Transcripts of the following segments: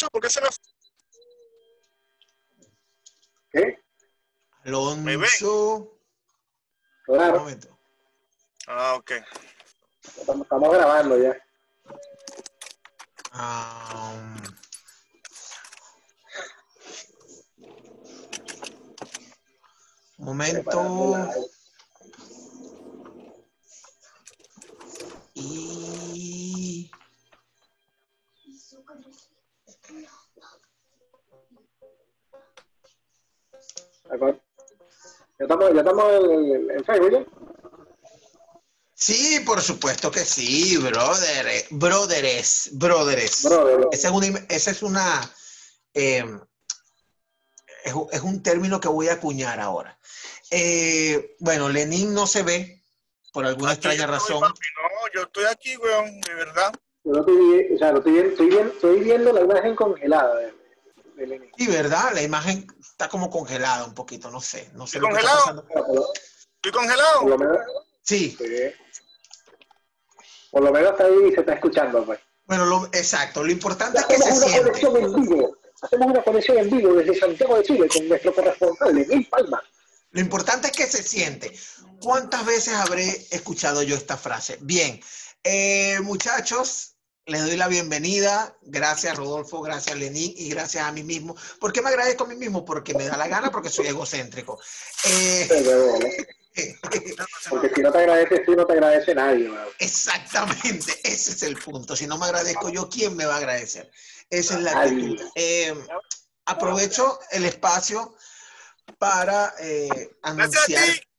muchacho? ¿Por qué se me ¿Qué? ¿Me ven? Alonso. Un Claro, momento. Ah, ok. estamos, estamos grabando ya. Un momento. Y ¿De acuerdo? Ya estamos, ya estamos en, en Facebook ya. sí, por supuesto que sí, brother. eh, Brotheres, brotheres. Brother, Esa es una, im- esa es una eh, es, un- es un término que voy a acuñar ahora. Eh, bueno, Lenin no se ve por alguna Aquí extraña estoy, razón. papi, No, yo estoy aquí, weón, de verdad. yo no estoy, vi- o sea, no estoy, viendo, estoy, viendo, estoy viendo la imagen congelada de, de Lenin. Sí, ¿verdad? La imagen está como congelada un poquito, no sé. No sé ¿Está lo que está congelado? Estoy congelado. por lo menos, Sí, sí. por lo menos está ahí y se está escuchando, pues. bueno, lo- exacto. Lo importante es que Hacemos se una siente. conexión en vivo. Hacemos una conexión en vivo desde Santiago de Chile con nuestro corresponsal, Lenin Palma. Lo importante es que se siente. ¿Cuántas veces habré escuchado yo esta frase? Bien, eh, muchachos, les doy la bienvenida. Gracias, Rodolfo, gracias, Lenín, y gracias a mí mismo. ¿Por qué me agradezco a mí mismo? Porque me da la gana, porque soy egocéntrico. Eh. Porque si no te agradeces tú, no te agradece nadie. weón. exactamente, ese es el punto. Si no me agradezco yo, ¿quién me va a agradecer? Esa es la actitud. Eh, aprovecho el espacio para eh, Gracias a anunciar.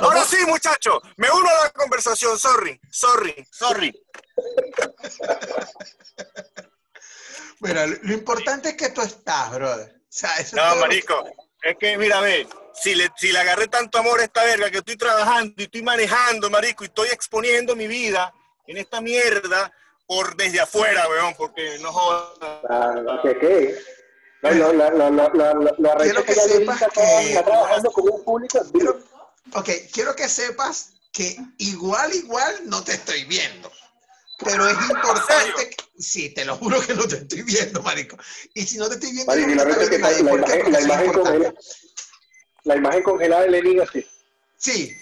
Ahora sí, muchacho, me uno a la conversación. Sorry, sorry, sorry. Mira, lo importante es que tú estás, brother. O sea, eso es No, todo marico, es que mira, ve, si le, si le agarré tanto amor a esta verga que estoy trabajando y estoy manejando, marico, y estoy exponiendo mi vida en esta mierda por desde afuera, weón, porque no jodas. Ah, ¿Qué qué? No, lo, lo, lo, lo, lo, lo, lo arrecho Quiero que ya Lenin sepas está, que- está trabajando Ok, quiero que sepas que igual, igual no te estoy viendo. Pero es importante. que- Sí, te lo juro que no te estoy viendo, marico. Y si no te estoy viendo, Marico, no la es que la, nadie. ¿Por qué? imagen, Porque la, imagen congelada, la imagen congelada de Lenin así. Sí.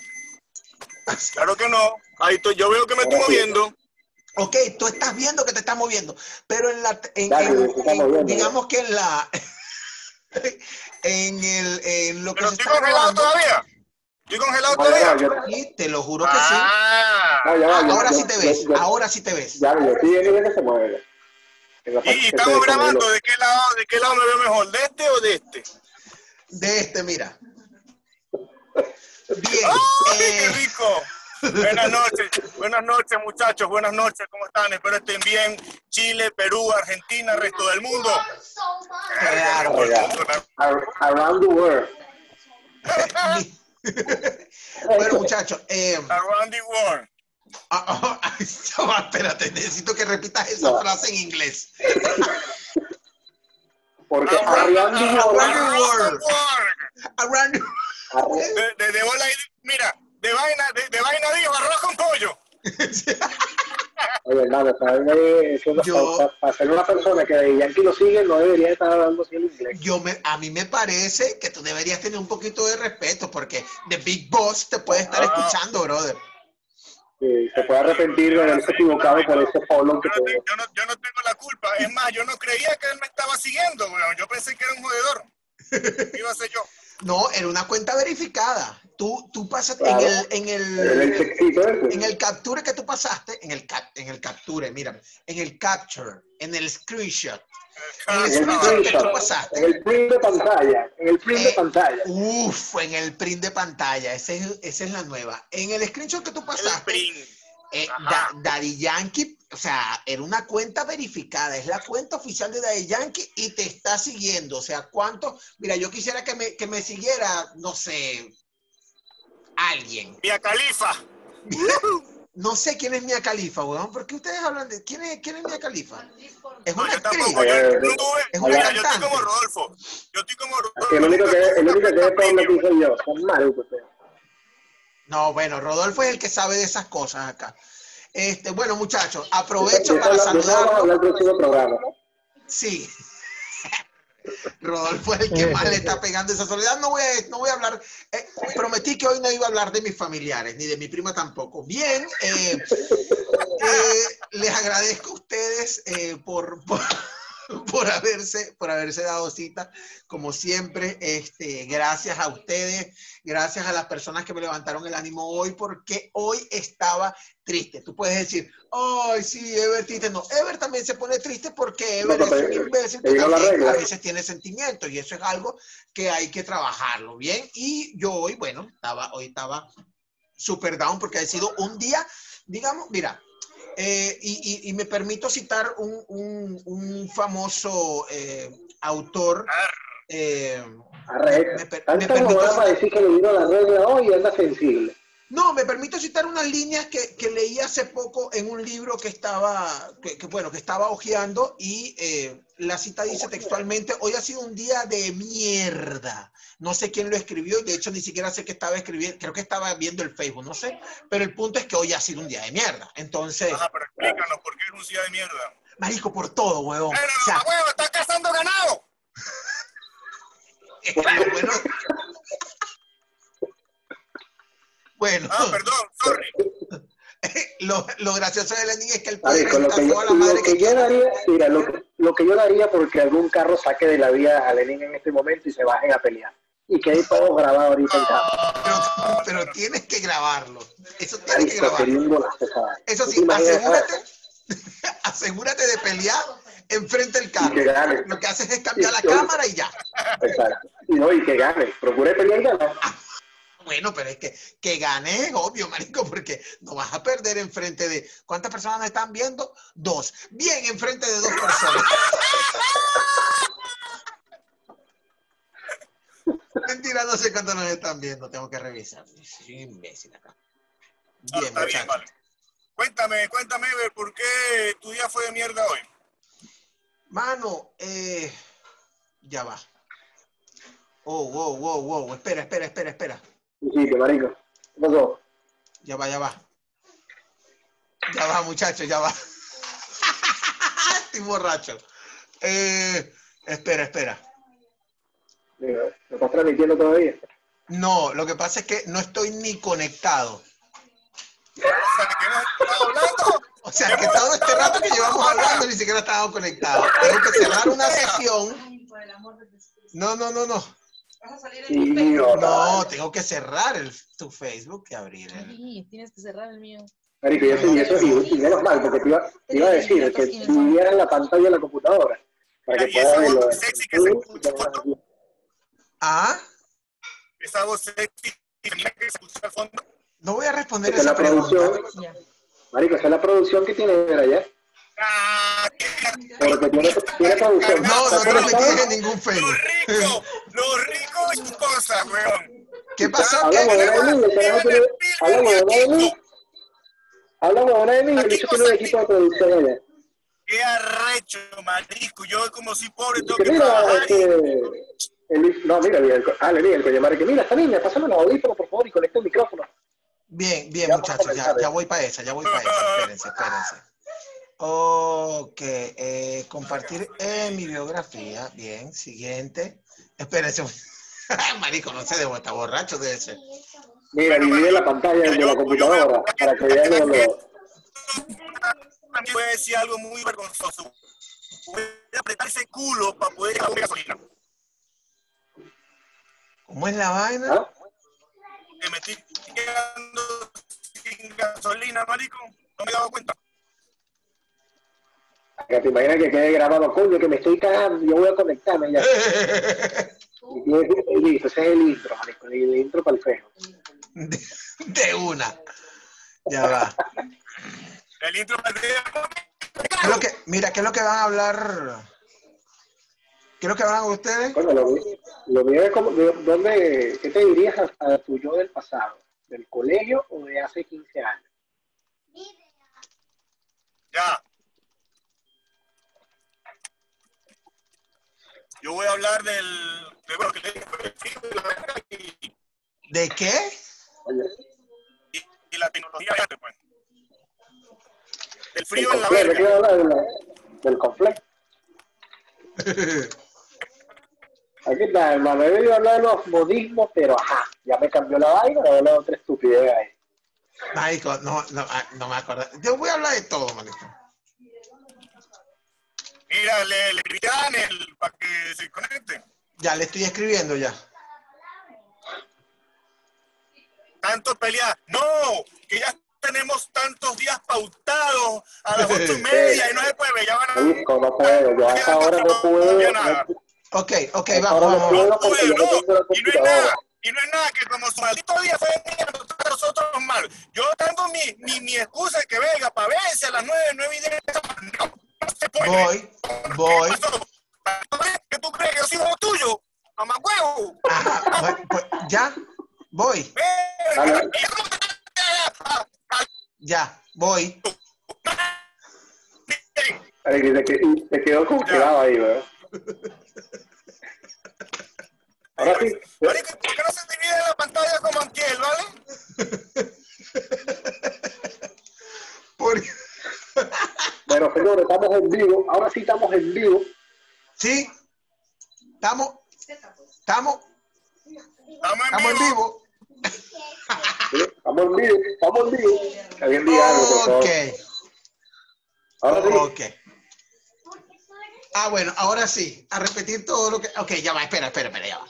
Claro que no. Ahí estoy, yo veo que me estoy moviendo. Ok, tú estás viendo que te estás moviendo, pero en la, en, Dale, en- digamos que en la, en el, en lo que Pero se estoy está congelado grabando, todavía. Estoy congelado todavía. yo- sí, te lo juro que sí. Ah, no, ya va, yo- Ahora yo- sí te ves, yo- ahora sí te ves. Ya, yo estoy viendo que se mueve. Y, estamos grabando. ¿De qué lado, de qué lado me veo mejor? ¿De este o de este? De este, mira. Bien. ¡Ay, eh, qué rico! Buenas noches, buenas noches muchachos, buenas noches, ¿cómo están? Espero estén bien. Chile, Perú, Argentina, resto del mundo. Claro. Ar- Around the world. bueno, muchachos, eh, Around the world. ya va, espérate, necesito que repitas esa No. frase en inglés. Porque Around, around the around world. the world. the world. Around- arre- De, de, de bola mira, de vaina, de, de vaina dijo arroz con pollo. Oye, hermano, ¿sabes? Eso, Yo- para, para ser una persona que de Yankee lo sigue, no debería estar hablando así el inglés. Yo me, a mí me parece que tú deberías tener un poquito de respeto porque The Big Boss te puede estar Ah. escuchando, brother. Y se puede arrepentir de haberse equivocado por ese follow que Yo no, yo, no, yo no tengo la culpa. Es más, yo no creía que él me estaba siguiendo, weón. Yo pensé que era un jodedor. ¿Qué iba a ser yo? No, era una cuenta verificada. Tú, tú pasas Claro. en el, en El, en el capture que tú pasaste, en el, cap- en el capture, mira, en el capture, en el screenshot, en el En el screenshot que tú pasaste. en el print de pantalla, en el print de Eh, pantalla. Uf, en el print de pantalla, ese es- esa es la nueva. En el screenshot que tú El pasaste, print. eh. Da- Daddy Yankee, o sea, era una cuenta verificada, es la cuenta oficial de Daddy Yankee y te está siguiendo. O sea, ¿cuánto? Mira, yo quisiera que me, que me siguiera, no sé, alguien. Mia Califa. No sé quién es Mia Califa, weón. ¿Por qué ustedes hablan de quién es, quién es Mia Califa? Es No, una yo actriz. tampoco. Yo, no. Es una Mira, yo estoy como Rodolfo. Yo estoy como Rodolfo. Que el único que, el único que es Pablo que soy yo. Son malucos. No, bueno, Rodolfo es el que sabe de esas cosas acá. Este, bueno, muchachos, aprovecho para programa. Sí. Rodolfo es el que más le está pegando esa soledad. No voy a, no voy a hablar. eh, prometí que hoy no iba a hablar de mis familiares, ni de mi prima tampoco. Bien, eh, eh, les agradezco a ustedes por, por, por haberse, por haberse dado cita. Como siempre, este, gracias a ustedes, gracias a las personas que me levantaron el ánimo hoy, porque hoy estaba triste. Tú puedes decir, ay, sí, Ever triste. No, Ever también se pone triste porque Ever No, es un imbécil que a veces tiene sentimientos y eso es algo que hay que trabajarlo, ¿bien? Y yo hoy, bueno, estaba, hoy estaba super down porque ha sido un día, digamos, mira, eh, y, y- y me permito citar un, un- un famoso eh, autor. eh, Arre, me me Tanta permito- para decir que le vino la regla hoy y anda sensible. No, me permito citar unas líneas que, que leí hace poco en un libro que estaba, que, que, bueno, que estaba hojeando y eh, la cita dice textualmente, hoy ha sido un día de mierda. No sé quién lo escribió, de hecho ni siquiera sé qué estaba escribiendo, creo que estaba viendo el Facebook, no sé, pero el punto es que hoy ha sido un día de mierda. Entonces, Ajá, pero explícanos por qué es un día de mierda. marico, por todo, huevón. ¡Pero, O sea, huevo, estás cazando ganado! lo bueno... Bueno, Ah, perdón, sorry. lo, lo gracioso de Lenin es que el padre lo que, yo, toda la madre lo que que yo daría, mira, lo, que- lo que yo daría porque algún carro saque de la vía a Lenin en este momento y se bajen a pelear. Y que ahí todo grabado ahorita en casa. Pero, pero tienes que grabarlo. Eso tienes que grabarlo. un golazo, ¿sabes? Eso ¿Tú sí, asegúrate, asegúrate de pelear enfrente del Y que carro. gane. Lo que haces es cambiar la cámara y ya. Exacto. Y no, y que gane. Procure pelear y ganar. Bueno, pero es que que gane es obvio, marico, porque no vas a perder enfrente de... ¿Cuántas personas me están viendo? Dos. Bien, enfrente de dos personas. Mentira, no sé cuántos nos están viendo. Tengo que revisar. Soy un imbécil acá. Bien, está bien, vale. Cuéntame, cuéntame, Ever, ¿por qué tu día fue de mierda hoy? Mano, eh, ya va. Oh, wow, wow, wow. Espera, espera, espera, espera. Sí, que marico. ¿Qué pasó? Ya va, ya va. Ya va, muchachos, ya va. Estoy borracho. Eh, espera, espera. ¿Me estás transmitiendo todavía? No, lo que pasa es que no estoy ni conectado. O sea, que hemos estado hablando. O sea, que todo este rato que llevamos hablando ni siquiera estábamos conectados. Tengo que cerrar una sesión. No, no, no, no. Vas a salir Sí, en tu Facebook. No, tengo que cerrar el, tu Facebook y abrir el... Sí, tienes que cerrar el mío. Marico, y eso, y eso, y, y menos mal, porque te iba, te iba a decir que tuviera la pantalla de la computadora. Para que puedas verlo. voz sexy que se escucha, ¿cuánto? Ah, Esa voz sexy que se escucha al fondo. no voy a responder Esa es esa la pregunta. producción. Ya. Marico, esa es la producción que tiene ver allá. Ah, Porque tiene, tiene producción. No, no ¿Está te lo metí en ningún lo Facebook. lo rico de tus cosas, weón. ¿Qué pasó? Habla ¿Qué? huevona de mí, el bicho tiene un equipo de producción allá. Qué arrecho, marisco. Yo como si pobre tengo Que que mira, trabajar. este, el, no, mira, el, ah, le dije, el Coñamare, que mira, esta niña, pásame los audífonos, por favor, y conecta el micrófono. Bien, bien, Ya muchachos, ya, voy para esa, ya voy para esa. Espérense, espérense. Ok, eh, compartir en mi biografía. Bien, siguiente. Espérense. Marico, no sé, debo estar borracho, debe ser. Mira, divide la pantalla de la computadora para que vean lo, También voy a decir algo muy vergonzoso. Voy a apretar ese culo para poder dejar gasolina. ¿Cómo es la vaina? ¿ah? Que me estoy quedando sin gasolina, marico. No me he dado cuenta. Que te imaginas que quede grabado, coño, que me estoy cagando, yo voy a conectarme ya. Listo, ese es el intro, marico, el intro para el feo. De, de una. Ya va. El intro ¿Qué es lo que, mira, ¿qué es lo que van a hablar? ¿Qué es lo que van a hablar ustedes? Bueno, lo, mío- lo mío es como, de- ¿dónde, ¿qué te dirías a, a tu yo del pasado? ¿Del colegio o de hace 15 años? Ya. Yo voy a hablar del. De, bueno, que y la verga y, ¿De qué? Y- y la tecnología de pues. El Del frío en la complejo, ¿de qué verga. hablar? De la- Del complejo. Aquí está, hermano. He ido a hablar de los modismos, pero ajá, ya me cambió la vaina, ahora hablo de otra estupidez ahí. Marico, no, no, ah, no me acuerdo. Yo voy a hablar de todo, marico. Mira, le, le a Daniel para que se conecte. Ya le estoy escribiendo ya. Tanto pelear. No, que ya tenemos tantos días pautados a las ocho y media y no se puede. Ya van a... No puedo, yo hasta ahora no puedo. no- Ok, ok, vamos, ahora no vamos, puedo vamos. no tengo y no es nada, y no es nada que como su maldito día fue mío, nosotros mal. Yo dando mi, mi, mi excusa que venga para verse a las nueve, nueve y diez, no, no. Voy, voy. ¿Qué tú crees que yo soy hijo tuyo? Mamá huevo. Pues, ya, voy, ya, voy. Se quedó congelado ahí, ¿verdad? Ahora sí, ¿por qué no se divide la pantalla como Antiel, vale? Por- bueno, señores, estamos en vivo. Ahora sí estamos en vivo. Sí, estamos, estamos, Estamos estamos en vivo. Estamos en vivo. Estamos en vivo. Alguien diga algo, por favor. Ok, Ahora sí. ok. Ah, bueno, ahora sí, a repetir todo lo que... Ok, ya va, espera, espera, espera, ya va.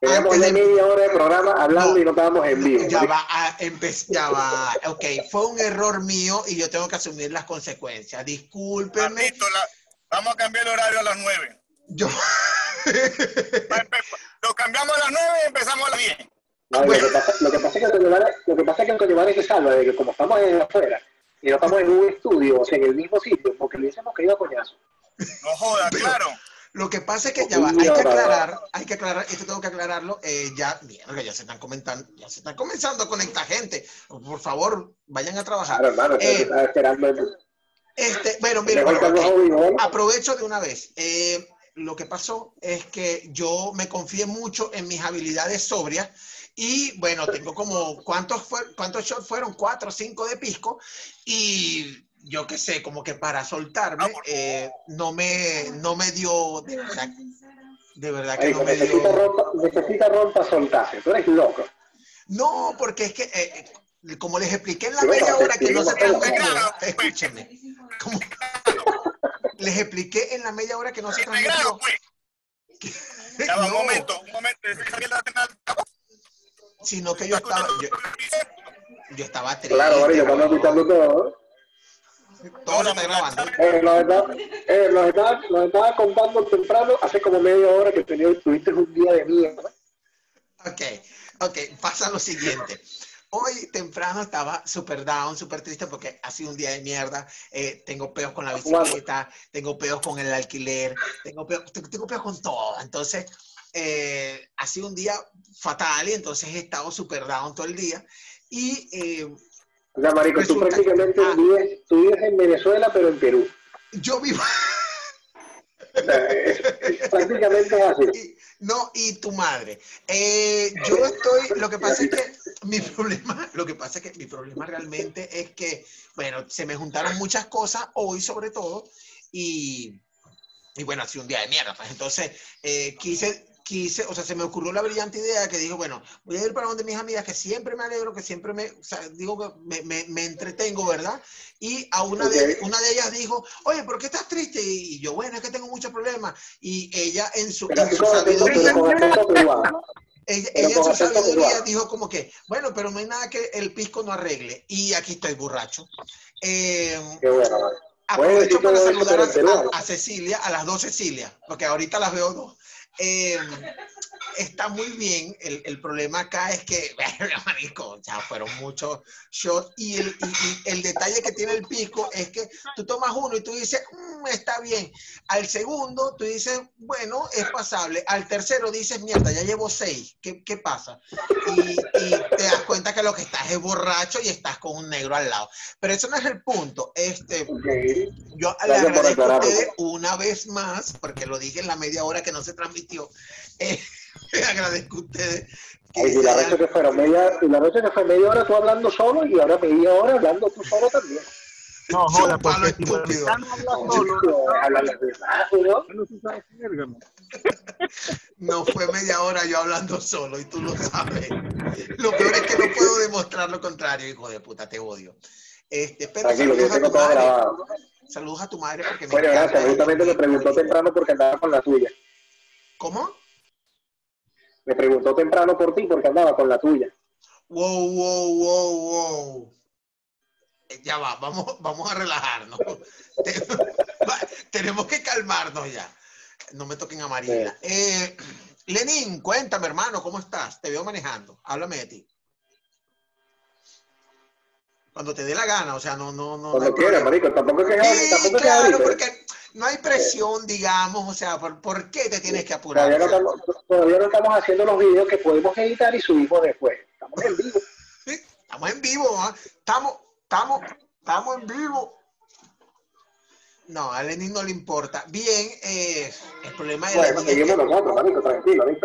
Teníamos Antes ya de- media hora de programa hablando No. y no estábamos en vivo. Ya va, ya va. Ok, fue un error mío y yo tengo que asumir las consecuencias. La- vamos a cambiar el horario a las nueve. Yo... Lo cambiamos a las nueve y empezamos a las diez. No, lo, que pasa, lo que pasa es que lo que pasa es que se salva de que como estamos en afuera y no estamos en un estudio, o sea, en el mismo sitio, porque le hubiésemos caído a coñazo. No joda, claro. Lo que pasa es que ya va, hay que aclarar, hay que aclarar, esto tengo que aclararlo, eh, ya, mierda, ya se están comentando, ya se están comenzando a conectar gente. Por favor, vayan a trabajar. Claro, hermano, Eh, esperando. Este, bueno, mira, bueno, que ok. algo vivo, ¿no? aprovecho de una vez. Eh, lo que pasó es que yo me confié mucho en mis habilidades sobrias y bueno, tengo como, ¿cuántos, fue, cuántos shots fueron? Cuatro o cinco de pisco y yo qué sé, como que para soltarme, eh, no, me, no me dio, de verdad, de verdad que Marico, no me necesita dio. ron, pa- necesita ron para soltarse. Tú eres loco. No, porque es que, eh, eh, como les expliqué en la media hora que no se explico, transmitió, claro. escúchenme, como- les expliqué en la media hora que no se transmitió. pues. Va, un No, momento, un momento. Sino que yo estaba, yo, yo estaba triste. Claro, Marico, estamos weón. escuchando todo. Todo se está grabando. Eh, nos, estaba, eh, nos, estaba, nos estaba contando temprano, hace como media hora que tenía, tuviste un día de mierda. Ok, ok, pasa lo siguiente. Hoy temprano estaba súper down, súper triste porque ha sido un día de mierda. Eh, tengo peos con la bicicleta, tengo peos con el alquiler, tengo peos, tengo, peos con todo. Entonces, eh, ha sido un día fatal y entonces he estado súper down todo el día. Y eh, O sea, Marico, tú prácticamente ah. vives, tú vives en Venezuela, pero en Perú. yo vivo... O sea, es- es- prácticamente es así. Y- no, y tu madre. Eh, yo estoy, lo que pasa es que mi problema, lo que pasa es que mi problema realmente es que, bueno, se me juntaron muchas cosas hoy sobre todo y, y bueno, ha sido un día de mierda. Pues entonces eh, quise, quise, o sea, se me ocurrió la brillante idea que digo, bueno, voy a ir para donde mis amigas que siempre me alegro, que siempre me, o sea, digo que me, me, me entretengo, ¿verdad? Y a una, de, Ok. una de ellas dijo, oye, ¿por qué estás triste? Y yo, bueno, es que tengo muchos problemas. Y ella en su, Pero en sabiduría, ella, ella en su dijo como que, bueno, pero no hay nada que el pisco no arregle. Y aquí estoy borracho. Eh, Qué bueno, aprovecho para saludar a Cecilia, a las dos Cecilia, porque ahorita las veo dos. Eh, está muy bien. El, el problema acá es que, marico, ya fueron muchos shots. Y el, y- y el detalle que tiene el pisco es que tú tomas uno y tú dices, "Mm, está bien. Al segundo, tú dices, bueno, es pasable. Al tercero dices, mierda, ya llevo seis. ¿Qué, qué pasa? Y, y te das cuenta que lo que estás es borracho y estás con un negro al lado. Pero eso no es el punto. Este, yo le Gracias agradezco a ustedes una vez más, porque lo dije en la media hora que no se transmitió. Eh, agradezco a ustedes. que Ay, y la hayan- noche que fueron media, y la noche que fue media hora tú hablando solo y ahora media hora hablando tú solo también. No, joda, porque si habla solo, ¿no? fue media hora yo hablando solo y tú lo sabes. Lo peor es que no puedo demostrar lo contrario, hijo de puta, te odio. Este, pero que saludos a tu madre. Saludos a tu madre porque me Bueno, gracias. Justamente me preguntó temprano porque andaba con la tuya. ¿Cómo? Me preguntó temprano por ti porque andaba con la tuya. Wow, wow, wow, wow. Eh, Ya va, vamos, vamos a relajarnos. Tenemos que calmarnos ya. No me toquen a María. Eh, Lenín, cuéntame, hermano, ¿cómo estás? Te veo manejando. Háblame de ti. Cuando te dé la gana, o sea, no, no, no. no Cuando hay quieras, marico. Tampoco es que Sí, tampoco es que claro, ahorita. porque no hay presión, digamos, o sea, ¿por, por qué te tienes que apurar? Todavía no, estamos, todavía no estamos haciendo los videos que podemos editar y subimos después. Estamos en vivo. Sí, Estamos en vivo, ¿ah? estamos, estamos, estamos en vivo. No, a Lenin no le importa. Bien, eh, el problema de Bueno, Lenin es seguimos que, nosotros. Tranquilo, no hay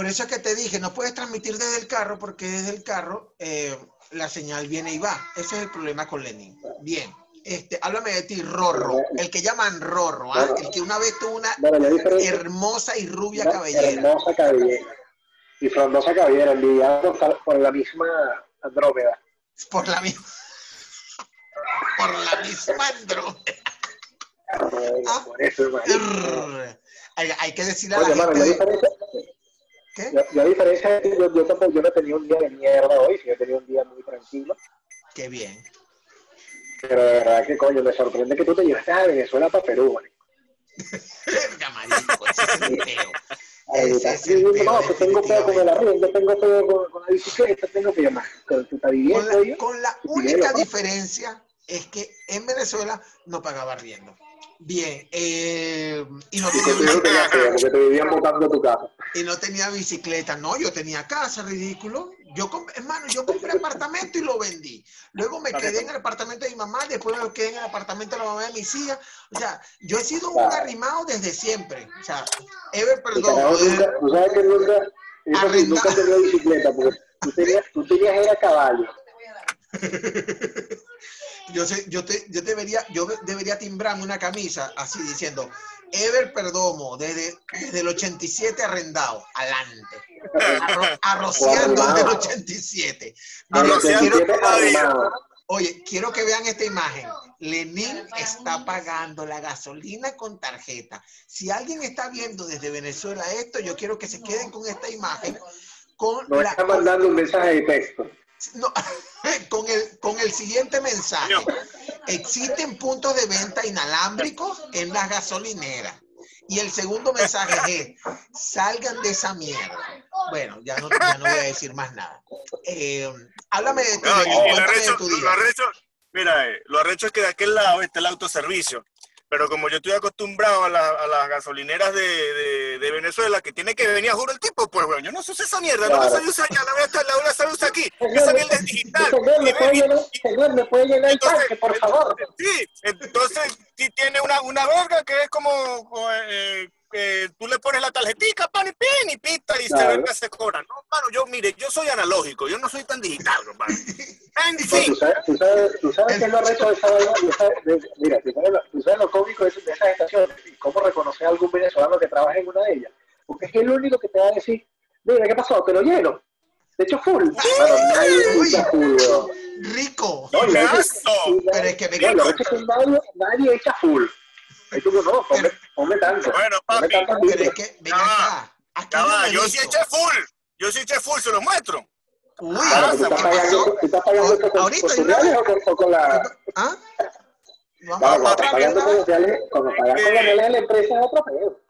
por eso es que te dije, no puedes transmitir desde el carro porque desde el carro eh, la señal viene y va. Ese es el problema con Lenin. Bien, este, háblame de ti, Rorro, el que llaman Rorro, ¿ah? el que una vez tuvo una Bueno, hermosa y rubia Una cabellera. Hermosa cabellera. Y frondosa cabellera, envidiada por, la misma Andrómeda. Por la misma. Por la misma Andrómeda. Ah. Por eso, hermano. Hay, hay que decirle a la Oye, gente. ¿Qué? yo, yo a diferencia de ti, yo, yo, tampoco- yo no tenía un día de mierda hoy, sí, yo tenía un día muy tranquilo. Qué bien. Pero de verdad que, coño, me sorprende que tú te llevaste a Venezuela para Perú, marico. Verga, marico, ese es el peo. Ahí Ese estás es el diciendo, peo, no, que tengo peo con el arriendo, tengo peo con, con la bicicleta, tengo que llamar. Pero tú estás Con viviendo la, con la Sí, única diferencia es que en Venezuela no pagaba arriendo. Bien, eh, y, no tenía, porque te vivían botando tu casa. y no tenía bicicleta. No, yo tenía casa, ridículo. Yo, hermano, yo compré apartamento y lo vendí. Luego me quedé en el apartamento de mi mamá, después me quedé en el apartamento de la mamá de mis hijas. O sea, yo he sido un arrimado desde siempre. O sea, Ever, perdón. nunca, tú sabes que nunca, eso nunca tenía bicicleta, porque tú tenías, tú tenías era caballo. Yo, sé, yo, te, yo, debería, yo debería timbrarme una camisa así diciendo, Ever Perdomo, desde, desde el 87 arrendado, adelante. Arro- arrociando desde el 87. Mire, Arrociando oye, quiero que vean esta imagen. Lenin está pagando la gasolina con tarjeta. Si alguien está viendo desde Venezuela esto, yo quiero que se queden con esta imagen. Con No la, está mandando un mensaje de texto. No, con, el, con el siguiente mensaje. Existen puntos de venta inalámbricos en las gasolineras. Y el segundo mensaje es, salgan de esa mierda. Bueno, ya no, ya no voy a decir más nada. Eh, háblame de No, lo, tu lo arrecho, mira, eh, lo arrecho es que de aquel lado está el autoservicio. Pero como yo estoy acostumbrado a, la- a las gasolineras de, de- de Venezuela, que tiene que venir a juro el tipo, pues bueno, yo no sé esa mierda, no la Claro. usar ya, la voy a estar, la voy a usar aquí. Esa mierda es digital. Señor, ¿me puede señor, ¿me puede llenar el Entonces, tanque, por favor? Sí, entonces sí tiene una, una verga que es como, como, eh, eh, tú le pones la tarjetica, pan y pin y pita y se Claro. verga se cobra. No, mano, yo mire, yo soy analógico, yo no soy tan digital, compadre. En No, fin, tú sabes, tú sabes, tú sabes qué es lo reto de esa vaina, tú sabes- de- mira, tú sabes, lo- tú sabes lo cómico de, de esas estaciones y cómo reconocer a algún venezolano que trabaja en una de ellas. Porque es el único que te va a decir, mira, ¿qué pasó? Te lo lleno. De hecho, full. Mano, nadie full. Rico. No, Pero es que me no, nadie, nadie echa full. Ahí tú no, ponme, ponme tanto. Bueno, Ponme papi, tanto Pero es que, ven Ya va, acá. Ya va, yo sí eché full, yo sí eché full, se los muestro. Uy, Claro, tú ¿qué estás pagando, tú estás pagando esto con, Ahorita con reales o con, o con la... ¿Ah? Claro, cuando papi, estás pagando con los reales, cuando pagas con los reales de la empresa es otro pedo.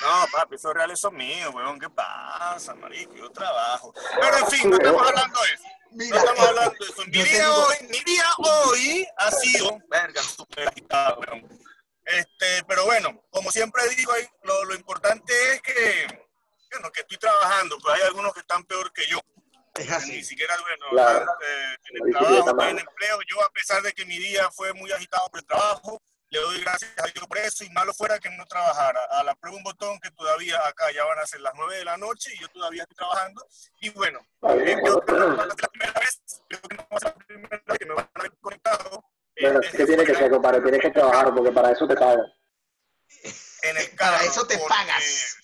No, papi, esos reales son míos, weón, ¿qué pasa, marico? Yo trabajo. Pero en fin, no estamos hablando de eso. No Mira, estamos eh, hablando de eso. Mi día digo- hoy, mi día hoy ha sido, verga, súper agitado, weón. Este, pero bueno, como siempre digo, lo, lo importante es que, bueno, que estoy trabajando, pues hay algunos que están peor que yo. es Ni así. siquiera, bueno, Claro. eh, en el trabajo, en mala. empleo. Yo, a pesar de que mi día fue muy agitado por el trabajo, le doy gracias a Dios por eso y malo fuera que no trabajara. A la prueba un botón que todavía acá ya van a ser las 9 de la noche y yo todavía estoy trabajando. Y bueno, eh, yo creo que no va a ser la primera vez, creo que no va a ser la primera vez que me van a ver conectado. Bueno, desde ¿qué tiene que ser, compadre? Tienes que trabajar porque para eso te pagan. en el carro. Para eso te porque- pagas.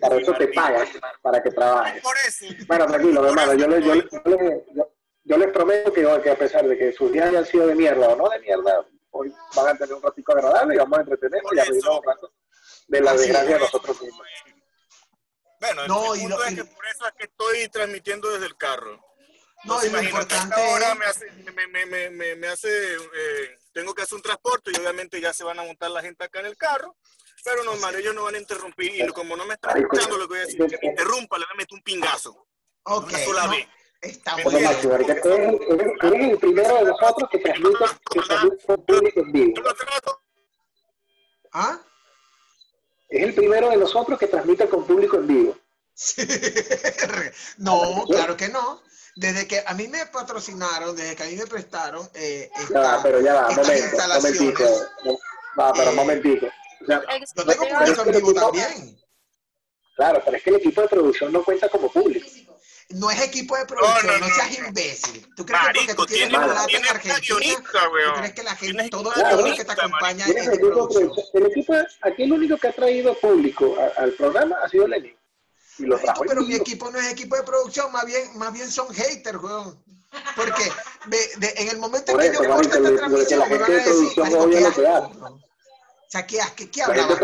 Para eso te pagan, para que trabajes. Por eso. Bueno, tranquilo, por hermano. eso Yo, les- yo, yo, les- yo- yo les prometo que, que a pesar de que sus días hayan sido de mierda o no de mierda, hoy van a tener un ratico agradable y vamos a entretenernos y a reírnos un rato de la desgracia de nosotros mismos. Bueno, el, No, el y punto lo- es y- que por eso es que estoy transmitiendo desde el carro. No, y lo importante ahora es- me hace, me, me, me, me, me hace eh, tengo que hacer un transporte y obviamente ya se van a montar la gente acá en el carro, pero normal, ellos no van a interrumpir y como no me están escuchando, lo que voy a decir es que me interrumpa, le voy a meter un pingazo. Ok, Una sola no, vez. está bien. Eres, eres- el primero de nosotros que transmite, que transmite con público en vivo. ¿Ah? Es el primero de nosotros que transmite con público en vivo. Sí. No, claro que no. Desde que a mí me patrocinaron, desde que a mí me prestaron eh, Ya, esta- pero ya va, estas momento, instalaciones. momentico. Va, pero Eh, momentito. O sea, Yo tengo público en vivo también. claro, pero es que el equipo de producción no cuenta como público. No es equipo de producción, No, no, no, seas no. imbécil. ¿Tú crees que porque tú tienes plata en Argentina, tú crees que la gente, todo, todo lo que te acompaña es el equipo de producción? producción. El equipo, aquí el único que ha traído público a- al programa ha sido Lenin. Y lo trajo pero mi equipo no es equipo de producción, más bien, más bien son haters, weón. Porque de- de- en el momento en que eso, yo corte esta transmisión, me van a de decir, marico. O sea, ¿qué, qué, qué hablabas.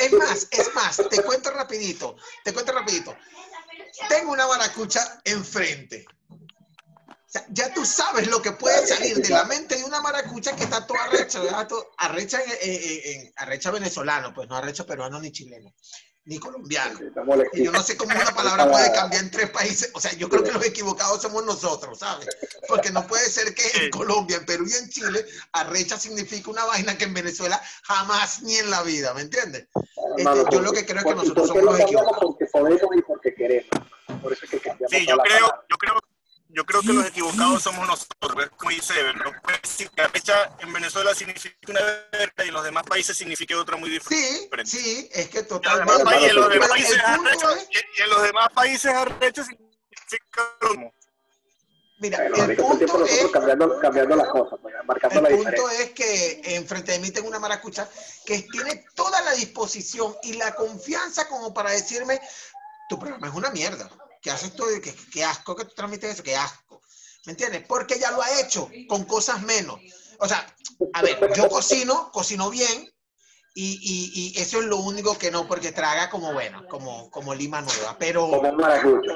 Es más, es más, te cuento rapidito, te cuento rapidito. Tengo una maracucha enfrente. O sea, ya tú sabes lo que puede salir de la mente de una maracucha que está toda arrecha, ¿verdad? Arrecha, en, en- en- arrecha venezolano, pues no arrecha peruano ni chileno, ni colombiano. Y yo no sé cómo una palabra puede cambiar en tres países. O sea, yo creo que los equivocados somos nosotros, ¿sabes? Porque no puede ser que en Colombia, en Perú y en Chile, arrecha significa una vaina que en Venezuela jamás ni en la vida, ¿me entiendes? Este, yo lo que creo es que nosotros ¿por qué somos lo los equivocados. Porque podemos y porque queremos. Por eso es que cambiamos Sí, yo creo, yo creo, yo creo que los equivocados somos nosotros, ¿ves? como dice no que arrecha en Venezuela significa una verga y en los demás países significa otra muy diferente. sí, es que En los totalmente. y- en los demás países arrecho significa lo mismo. mira, Bueno, el punto es, cambiando, cambiando las cosas, pues, marcando el la punto es que enfrente de mí tengo una maracucha que tiene toda la disposición y la confianza como para decirme, tu programa es una mierda. ¿Qué haces tú? ¿Qué, qué asco que tú transmites eso? Qué asco. ¿Me entiendes? Porque ya lo ha hecho con cosas menos. O sea, a ver, yo cocino, cocino bien y, y- y eso es lo único que no, porque traga como, bueno, como, como lima nueva, pero Como un maracucho.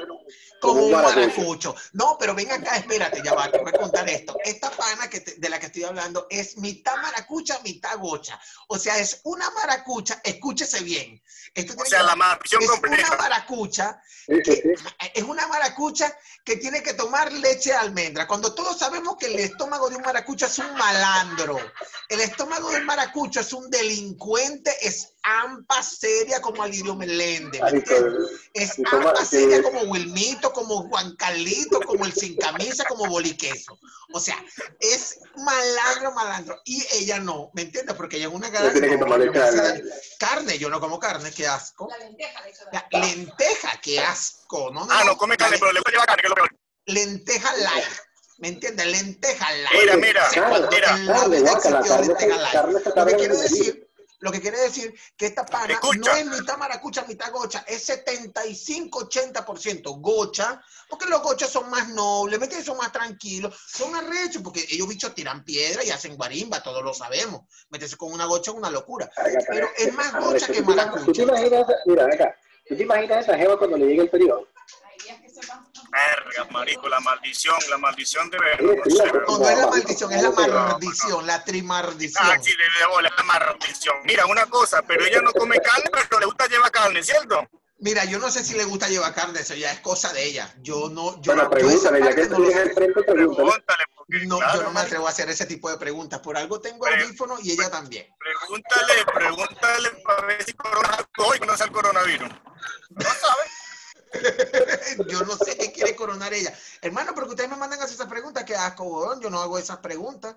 como un maracucho. maracucho. No, pero ven acá, espérate, ya va, te voy a contar esto. Esta pana que te- de la que estoy hablando es mitad maracucha, mitad gocha. O sea, es una maracucha, escúchese bien. Esto O sea, que- la maldición es una maracucha sí. es una maracucha que tiene que tomar leche de almendra. Cuando todos sabemos que el estómago de un maracucha es un malandro, el estómago del maracucho es un delincuente, es ampa seria como Alirio Meléndez, ¿me Marico, entiendes? Es ampa seria como Wilmito, como Juan Carlito, como el sin camisa, como Boliqueso. O sea, es malandro, malandro. Y ella no, ¿me entiendes? Porque ella es una cara tiene que tomar almendra. Carne, yo no como carne, qué asco. La lenteja La daño. lenteja, qué asco, ¿no? Ah, no come La carne, pero le gusta llevar carne, que es lo peor. lenteja light. ¿Me entiendes? Lenteja light. Mira, mira, O sea, mira. la Carne, carne, lenteja light. carne Lo que el decir, lo que quiere decir que esta pana Escucha. no es mitad maracucha, mitad gocha, es 75-80% gocha, porque los gochas son más nobles, ¿me? Son más tranquilos, son arrechos, porque ellos bichos tiran piedra y hacen guarimba, todos lo sabemos. Meterse con una gocha es una locura. Pero es más gocha que ¿Tú te- maracucha. ¿Tú te imaginas, mira, acá, ¿tú te imaginas esa jeva cuando le llegue el periodo? Hay días que se van. Verga, marico, la maldición, la maldición de verga. No sé. No, no es la No, maldición, es la no, no, no, maldición, la trimaldición. Ah, sí, de, la maldición. Mira, una cosa, pero ella no come carne, pero le gusta llevar carne, ¿cierto? Mira, yo no sé si le gusta llevar carne, eso ya es cosa de ella. Yo no, yo, Bueno, pregúntale, ya que no tú sé. el frente, pregúntale. Pregúntale, porque No, claro, yo no me atrevo a hacer ese tipo de preguntas. Por algo tengo audífonos y ella también. Pregúntale, pregúntale para ver si corona, hoy conoce el coronavirus. No sabe. yo no sé qué quiere coronar ella. Hermano, pero que ustedes me mandan a hacer esas preguntas, qué asco, weón. Yo no hago esas preguntas.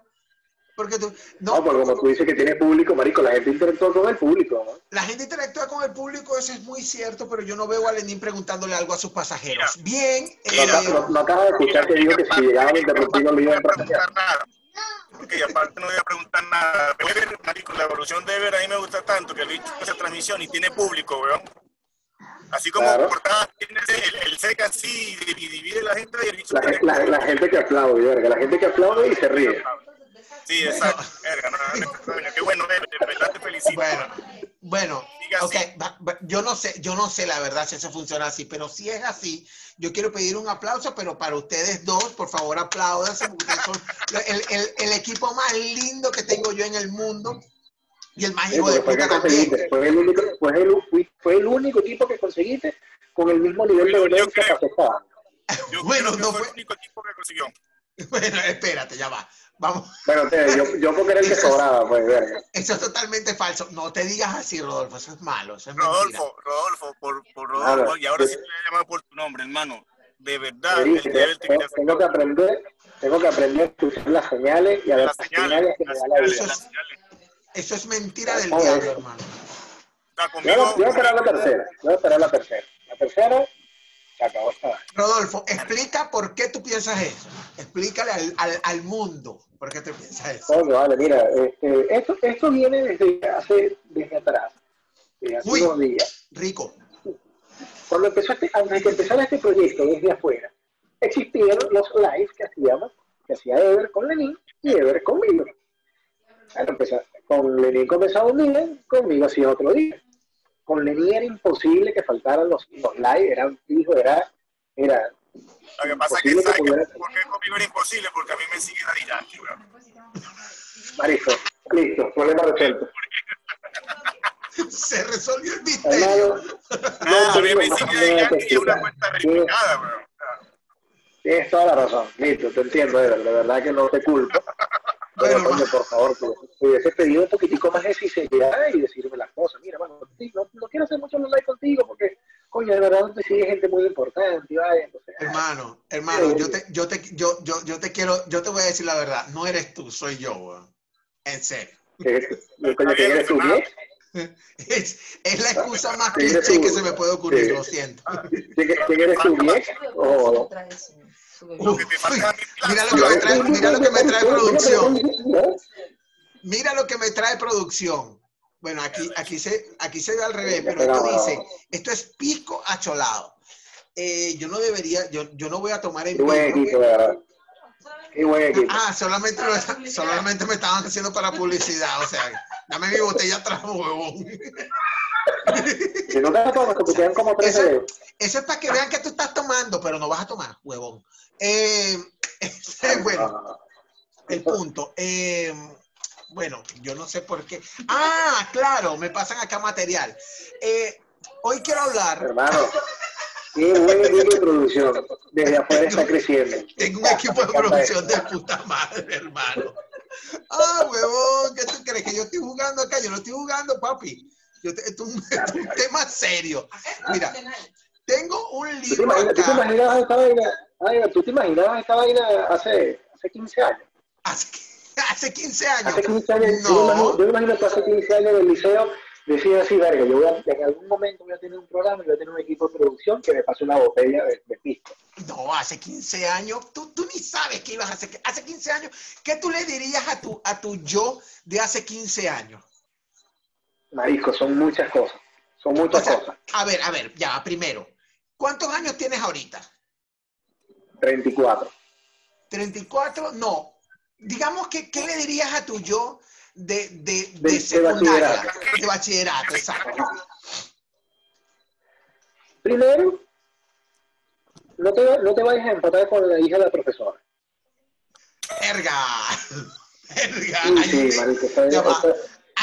Porque tú, No, no, porque como tú dices que tiene público, marico, la gente interactúa con el público, ¿no? la gente interactúa con el público, eso es muy cierto, pero yo no veo a Lenín preguntándole algo a sus pasajeros. Bien, Mira, eh, no, no acabas de escuchar que digo que si llegaban a interrumpir no iban a voy a empresariar. preguntar nada. Porque y aparte no voy a preguntar nada. Ever, marico, la evolución de Ever a mí me gusta tanto que el bicho hace transmisión y tiene público, weón. Así como Claro. portada tiene el, el seca así y divide la gente y el bicho La, tiene la, la gente que aplaude, verga, la gente que aplaude y se ríe. Sí, exacto. Verga, no, no, no, qué bueno, de verdad te felicito. Bueno, bueno, Diga ok, así. va- va- yo no sé, yo no sé la verdad si eso funciona así, pero si es así, yo quiero pedir un aplauso, pero para ustedes dos, por favor, ustedes son el, el- el equipo más lindo que tengo yo en el mundo y el más Sí, de fue que fue el único, fue el, fui- fue el único tipo que conseguiste con el mismo nivel de Yo violencia creo. que aceptaba. Yo Bueno, creo que no fue fue- el único equipo que consiguió. Bueno, espérate, ya va. Vamos, Bueno, te- yo, yo porque era el que sobraba, pues, verga. eso es totalmente falso. No te digas así, Rodolfo, eso es malo, eso es mentira. Rodolfo, Rodolfo, por, por Rodolfo, y ahora sí te voy a llamar por tu nombre, hermano. De verdad, el tengo que aprender, tengo que aprender a escuchar las señales y a ver las las señales, señales que me da la señales, vida. Eso es mentira del Joder. diablo, hermano. Yo yo voy a esperar la tercera, yo voy a esperar la tercera. La tercera, se acabó esta. Rodolfo, explica por qué tú piensas eso. Explícale al, al, al mundo por qué tú piensas eso. Vale, mira, este, esto, esto viene desde hace, desde atrás, desde hace Uy. unos días. Rico. Cuando empezó este, antes de que empezara este proyecto desde afuera, existían los lives que hacíamos, que hacía Ever con Lenin y Ever conmigo. Bueno, empezó- con Lenin comenzaba un día, conmigo hacía otro día. Con Lenin era imposible que faltaran los, los lives, eran fijos, era, era Lo que pasa es que, que ¿por qué conmigo era imposible? Porque a mí me sigue la weón. marico, listo, problema resuelto. Se resolvió el misterio. Hermano, Ah, a mí me sigue la y es una cuenta verificada, weón. Tienes toda la razón, listo, te entiendo, Ever, de verdad que no te culpo. Pero, Bueno, por favor, hubiese pedido un poquitico más de sinceridad y decirme las cosas. Mira, mano, no, no quiero hacer mucho los likes contigo porque, coño, de verdad te sigue gente muy importante entonces, ah, Hermano, hermano, yo te, yo te, yo, yo, yo te quiero, yo te voy a decir la verdad. No eres tú, soy yo, weón. En serio. ¿qué- coño, ¿quién eres tú, bien? Es, es la excusa más Sí, eres cliché que se me puede ocurrir, Sí. lo siento. ¿Quién, quién eres tú, bien? O- Mira lo que me trae, mira lo que me trae producción. Mira lo que me trae producción. Bueno, aquí, aquí, se, aquí se ve al revés, pero esto dice, esto es pisco acholado. Eh, yo no debería, yo, yo no voy a tomar. Qué buen equipo. Ah, solamente, lo- solamente me estaban haciendo para publicidad, o sea, dame mi botella atrás, huevón. Si no te la tomas, que te quedan como tres. Eso es para que vean que tú estás tomando, pero no vas a tomar, huevón. Eh, bueno, Ah, el punto. eh, bueno, yo no sé por qué. Ah, claro, me pasan acá material. Eh, hoy quiero hablar. hermano, qué buen equipo de producción. Desde afuera está creciendo. Tengo un equipo de producción de puta madre, hermano. Ah, huevón, ¿qué tú crees que yo estoy jugando acá? Yo no estoy jugando, papi. Yo te- esto, es un, esto es un tema serio. Mira, tengo un ¿Tú te libro imaginas, tú te acá. Ay, ¿Tú te imaginabas esta vaina hace, hace 15 años? Hace, hace 15 años. Hace 15 años, yo, me No. imagino, yo me imagino que hace 15 años del liceo decía así, verga, yo voy a, en algún momento voy a tener un programa y voy a tener un equipo de producción que me pase una botella de, de pisco. No, hace 15 años, tú, tú ni sabes qué ibas a hacer. Hace 15 años, ¿qué tú le dirías a tu, a tu yo de hace 15 años? Marisco, son muchas cosas. Son O muchas sea, cosas. a ver, a ver, ya, primero, ¿cuántos años tienes ahorita? 34. 34, no. Digamos que, ¿qué le dirías a tu yo de, de, de, De- de secundaria? bachillerato. De bachillerato, exacto. Primero, no te, no te vayas a empatar con la hija de la profesora. Verga. Verga. Sí, sí, marico.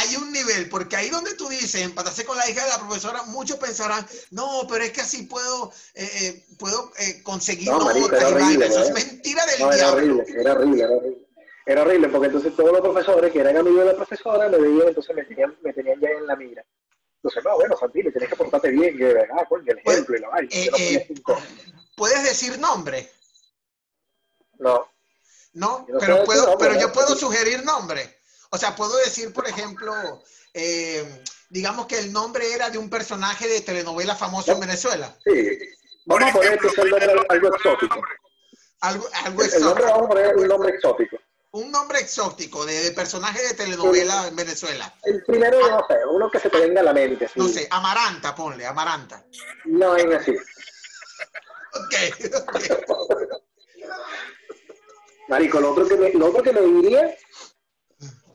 Hay un nivel, porque ahí donde tú dices, empatarse con la hija de la profesora, muchos pensarán, no, pero es que así puedo, eh, eh, puedo eh, conseguir No, notas era horrible. Eso es ¿verdad? mentira del No, era diablo. horrible, era horrible, era horrible. Era horrible porque entonces todos los profesores que eran amigos de la profesora me veían, entonces me tenían, me tenían ya en la mira. Entonces, no, bueno, Santini, tienes que portarte bien, que, ah, coño, el ejemplo y la vaina. Eh. ¿Puedes decir nombre? No, ¿No? Pero puedo, nombre, pero yo puedo sugerir nombre. O sea, puedo decir, por ejemplo, eh, digamos que el nombre era de un personaje de telenovela famoso en Venezuela. sí. Vamos a poner nombre algo exótico. Algo, algo El nombre exótico. vamos a poner un nombre exótico. un nombre exótico de, de personaje de telenovela en Venezuela. El primero, no sé, uno que se te venga a la mente. así. No sé, Amaranta, ponle, Amaranta. No es así. Ok, ok. Marico, lo otro que me, lo otro que me diría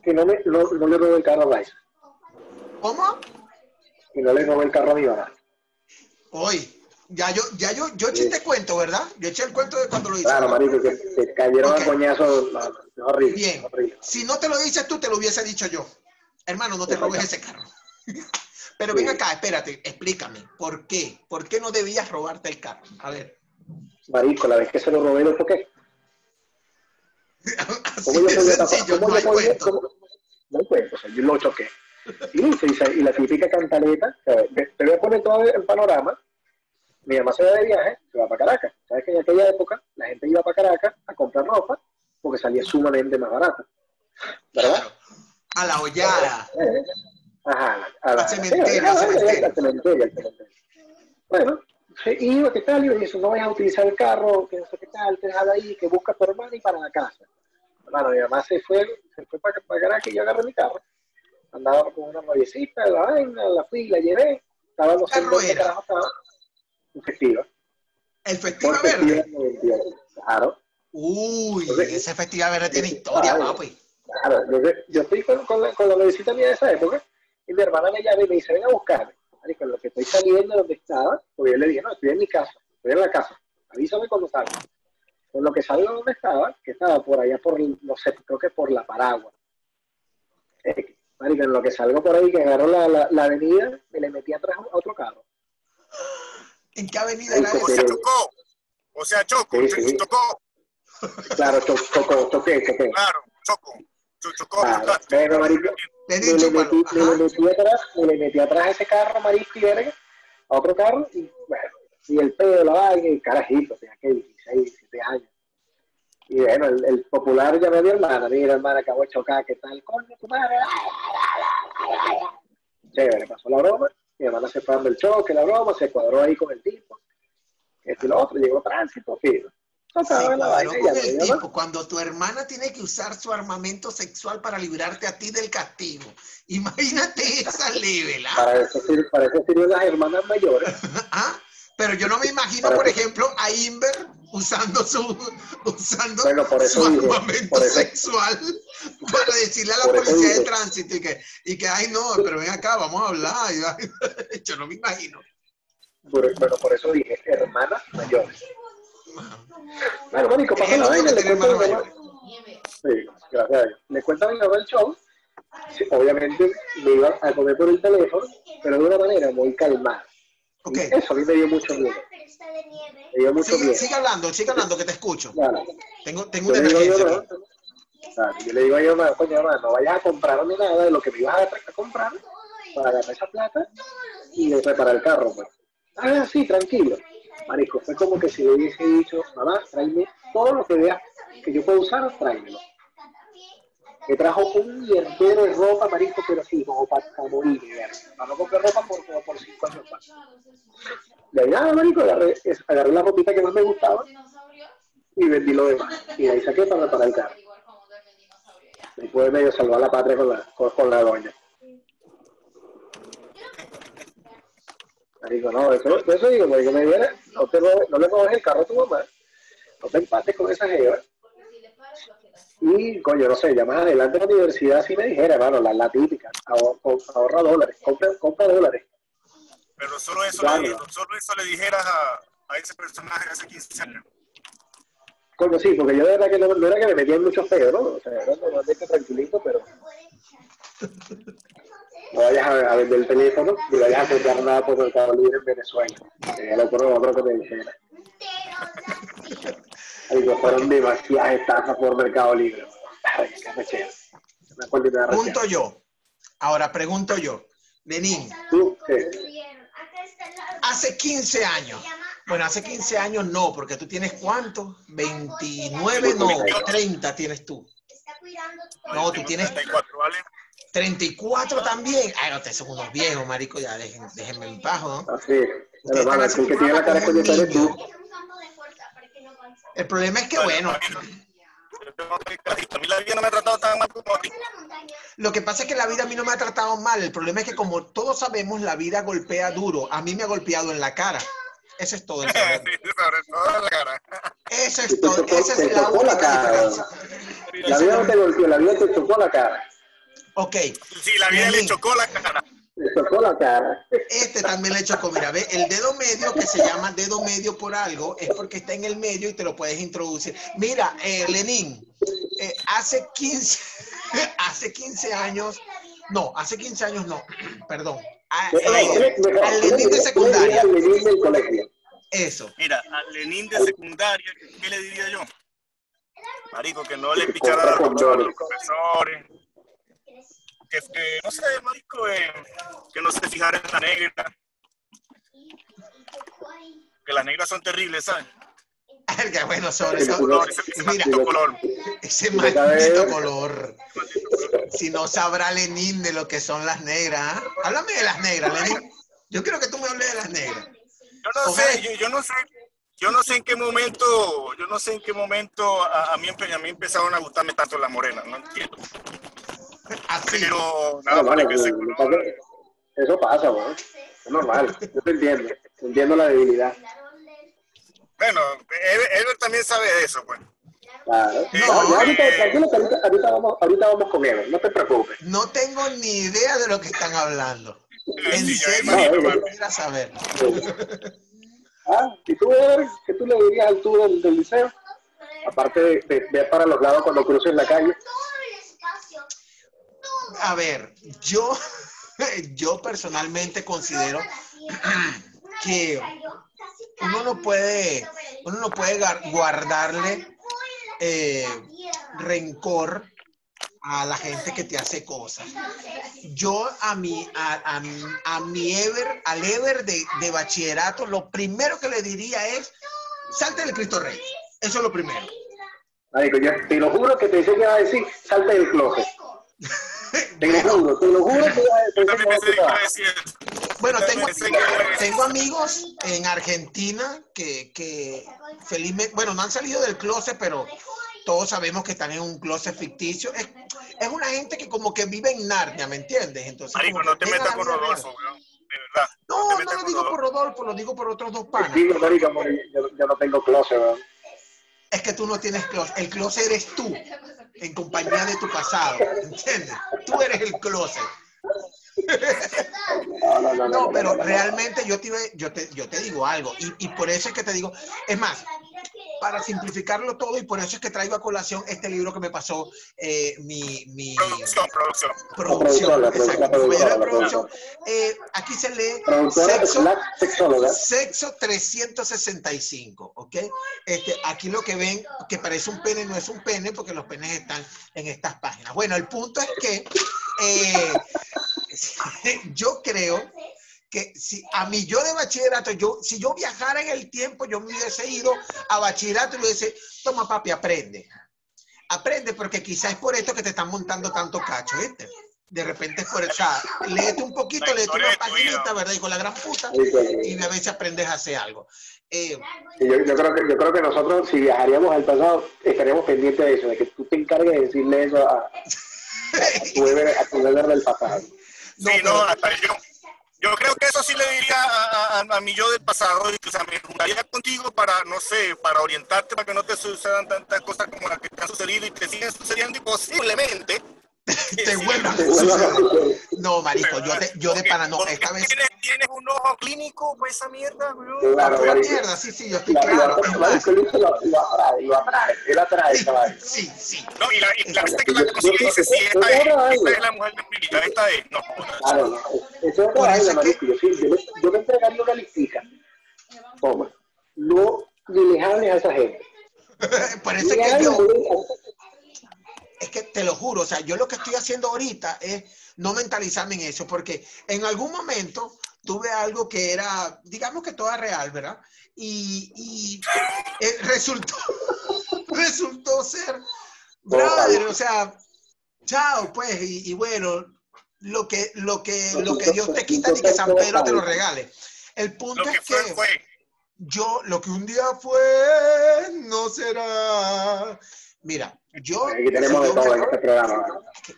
que no, me, no, no le robé el carro a Bryce. ¿Cómo? Que no le robé el carro a mi mamá. Hoy. Ya yo, ya yo, yo eché este cuento, ¿verdad? Yo eché el cuento de cuando lo hice. Claro, marico, que te cayeron Ok. a coñazos. horrible. Bien. horrible. Si no te lo dices tú, te lo hubiese dicho yo. Hermano, no te robes ese carro. Pero ven Sí. acá, espérate, explícame. ¿Por qué? ¿Por qué no debías robarte el carro? A ver. Marico, la vez que se lo robé, lo toqué. Así ¿Cómo yo sencillo, ¿Cómo no yo cómo- No hay cuento, o sea, yo lo choqué. Y, y, la típica cantaleta, te te voy a poner todo el panorama. Mi mamá se va de viaje, se va para Caracas. Sabes que en aquella época la gente iba para Caracas a comprar ropa porque salía sumamente más barata. ¿Verdad? Claro. A la hollada. Eh, Ajá, a cementerio, sí, al cementerio. Bueno, iba, ¿qué tal? Y me dice, no vayas a utilizar el carro, que no sé qué tal, te dejas ahí, que busca a tu hermana y para la casa. Hermano, mi mamá se fue, se fue para, para Caracas y yo agarré mi carro. Andaba con una noviecita, la vaina, la fui, la llevé. Estaba, no sé dónde carajo estaba. Un festiva. El Festiva Por festiva Verde. 98. Claro. Uy, Entonces- ese Festiva Verde tiene historia, papi. Claro, yo, yo estoy con, con, la, con la noviecita mía de esa época y mi hermana me llama y me dice, ven a buscarme. Marico, en lo que estoy saliendo de donde estaba, porque yo le dije, no, estoy en mi casa, estoy en la casa, avísame cuando salga. En lo que salgo de donde estaba, que estaba por allá por, no sé, creo que por la Paragua. Eh, marico, en lo que salgo por ahí, que agarro la, la, la avenida, me le metí atrás a otro carro. ¿En qué avenida era O sea, chocó. O sea, choco. Sí, sí. Chocó. Claro, cho- chocó, choqué, choqué. Claro, choco. Chocó. Claro, marico, Le me le, metí, me le metí atrás, me le metí atrás a ese carro marisco y verga, a otro carro, y bueno, y el pedo, la vaina, y carajito, tenía que 16, 17 años. Y bueno, el, el popular llamé a mi hermana, mira hermana, acabo de chocar, ¿qué tal? Coño, tu madre. Chévere, pasó la broma, mi hermana se fue dando el choque, la broma, se cuadró ahí con el tipo, esto y lo otro, llegó tránsito, fino. Se la con el tipo. Cuando tu hermana tiene que usar su armamento sexual para librarte a ti del castigo. Imagínate esa level, ¿ah? para eso, sirven las hermanas mayores. ¿Ah? Pero yo no me imagino, por ejemplo, a Inver usando su usando Bueno, por eso su armamento por eso- sexual para decirle a la por policía de tránsito y que, y que, ay, no, pero ven acá, vamos a hablar. Yo no me imagino. Por- bueno, por eso dije hermanas mayores. Bueno, pasa el la vaina, le cuento a. Sí, gracias a Dios. Le cuento a el show. Sí, obviamente me iba a comer por el teléfono, pero de una manera muy calmada. Ok. Y Eso a mí me dio mucho miedo. Me dio mucho Sigue, miedo. sigue hablando, sigue hablando, que te escucho. Claro. Tengo, tengo Yo una digo emergencia claro, yo le digo a mi mamá, coño mamá, no vayas a comprarme nada de lo que me ibas a, comprar para agarrar esa plata y reparar el carro, pues. Ah, sí, tranquilo. Marico, fue como que si le hubiese dicho, mamá, tráeme todo lo que veas que yo pueda usar, tráemelo. Me trajo un mierdero de ropa, marico, pero así, como para, morir, verga. Para no comprar ropa por, como por cinco años más. De nada, marico, agarré, agarré la ropita que más me gustaba y vendí lo demás. Y ahí saqué para reparar el carro. Después medio salvar la patria con la, con la doña. Marico, no, eso, por eso digo, porque me viene, no, te robes- no le robes el carro a tu mamá, no te empates con esa jeva. Y, coño, no sé, ya más adelante en la universidad sí me dijera, hermano, la, la típica, ahor- ahorra dólares, compra, compra dólares. Pero solo eso, Claro. le, solo eso le dijeras a, a ese personaje hace 15 años. Coño, sí, porque yo de verdad que no, no era que me metía en muchos pedos, ¿no? O sea, era normalmente tranquilito, pero no vayas a, a vender el teléfono ni vayas a comprar nada por Mercado Libre en Venezuela. Sería lo otro, otro que te dijera. Ay, que fueron demasiadas estafas por Mercado Libre. Pregunto yo. Ahora pregunto yo. Lenín, Tú, sí. hace 15 años. Bueno, hace 15 años no, porque tú tienes cuánto? 29, no, 30 tienes tú. No, tú tienes 34, ¿vale? 34 también. Ay, no, ustedes son unos viejos, marico, ya dejen, déjenme en paz, ¿no? Así. Pero, están el que tiene la cara eres tú. El problema es que, bueno, que A mí la vida no me ha tratado tan mal como a ti. Lo que pasa es que la vida a mí no me ha tratado mal. El problema es que como todos sabemos, la vida golpea duro. A mí me ha golpeado en la cara. Ese es todo el. Sí, sobre todo en la cara. Eso es todo. Esa es la tocó la cara. La vida no te golpeó, la vida te tocó la cara. Ok, Sí, la vida le chocó la cara. Te tocó la cara. este también le chocó. Mira, ve, el dedo medio que se llama dedo medio por algo es porque está en el medio y te lo puedes introducir. Mira, eh, Lenín, eh, hace 15, hace 15 años, no, hace 15 años no, perdón. A- Eh, al Lenín de secundaria, Al Lenín del colegio. eso. Mira, al Lenín de secundaria, ¿qué le diría yo? Marico, que no le pichara a los profesores. Que, que, no sé, marico, eh, que no se fijara en la negra. Que las negras son terribles, ¿sabes? Que bueno, sobre eso. color, Ese, ese Mira, maldito color. ese Mira, maldito eh. color. Si no sabrá Lenín de lo que son las negras. ¿ah? Háblame de las negras, Lenín. Yo quiero que tú me hables de las negras. Yo no sé, yo, yo no sé, yo no sé en qué momento, yo no sé en qué momento a, a mí, a mí empezaron a gustarme tanto las morenas, no entiendo. Así. Pero No, nada, vale, ese pero color, Eso pasa, weón. Es normal. Yo te entiendo. Te entiendo la debilidad. bueno, Ever, Ever también sabe de eso, pues. Claro. No, No, ahorita, eh. tranquilo, que ahorita, ahorita vamos, ahorita vamos con él. No te preocupes. No tengo ni idea de lo que están hablando. En Sí, serio, no, quisiera saber. Ah, ¿y tú, Ever, qué tú le dirías al tú del, del liceo? Aparte de, de ver para los lados cuando cruces la calle. A ver, yo, yo personalmente considero que uno no puede, uno no puede guardarle eh, rencor a la gente que te hace cosas. Yo a mi, a, a, a mi Ever, al Ever de, de bachillerato, lo primero que le diría es, salte del Cristo Rey. Eso es lo primero. Marico, yo te lo juro que pensé que iba a decir, salte del closet. Te lo juro, te lo juro que iba a Yo decir también pensé que iba a que decir eso. Bueno, tengo, amigos en Argentina que, que felizmente, bueno, no han salido del closet, pero todos sabemos que están en un closet ficticio. Es, es una gente que como que vive en Narnia, ¿me entiendes? Entonces, Marico, no te metas con Rodolfo, weón. De verdad. No, no lo digo por Rodolfo. Lo digo por otros dos panas. Digo, marico, yo, yo no tengo closet, weón. Es que tú no tienes closet. El closet eres tú, en compañía de tu pasado, ¿entiendes? Tú eres el closet. No, pero realmente yo te, yo te, yo te digo algo, y, y por eso es que te digo, es más, para simplificarlo todo, y por eso es que traigo a colación este libro que me pasó eh, mi, mi Producción, La exacto, la. Eh, aquí se lee sexo 365, ¿ok? Este, aquí lo que ven, que parece un pene, no es un pene, porque los penes están en estas páginas. Bueno, el punto es que eh, yo creo que si a mí yo de bachillerato, yo, si yo viajara en el tiempo, yo me hubiese ido a bachillerato y le hubiese, toma papi, aprende. Aprende porque quizás es por esto que te están montando tanto cacho, ¿viste? De repente es por eso. O sea, léete un poquito, léete una paginita. ¿verdad? Y con la gran puta, Marico, y a si aprendes a hacer algo. Eh, yo, yo creo que, yo creo que nosotros, si viajaríamos al pasado, estaríamos pendientes de eso, de que tú te encargues de decirle eso a, a tu a tu del pasado. no, sí, no, pero- hasta yo. Yo creo que eso sí le diría a, a, mi yo del pasado, y o sea, me juntaría contigo para, no sé, para orientarte, para que no te sucedan tantas cosas como las que te han sucedido y te siguen sucediendo y posiblemente te a suceder. No, marico, yo, te- yo de pana no. Esta vez. ¿Tienes, tienes un ojo clínico para esa mierda, bro. Claro, Pura marico. mierda, sí, sí, yo estoy La- claro. lo, lo atrae, lo atrae, él atrae vaina. sí, sí. No, y la, y la gente que la consigue dice, sí, esta es, esta es la mujer de mi vida, esta es. No, Claro, no, eso es otra marico. Yo, sí, yo, me, yo me entregaría una listica. Toma, no ni le hables a esa gente. Por eso que yo, es que te lo juro, o sea, yo lo que estoy haciendo ahorita es no mentalizarme en eso, porque en algún momento tuve algo que era, digamos que toda real, ¿verdad? Y, y eh, resultó, resultó ser, brother, o sea, chao, pues, y, y bueno, lo que, lo que, lo que Dios te quita y que San Pedro te lo regale. El punto lo que es fue, que fue. yo, lo que un día fue, no será. Mira, yo. Aquí tenemos de todo en este programa.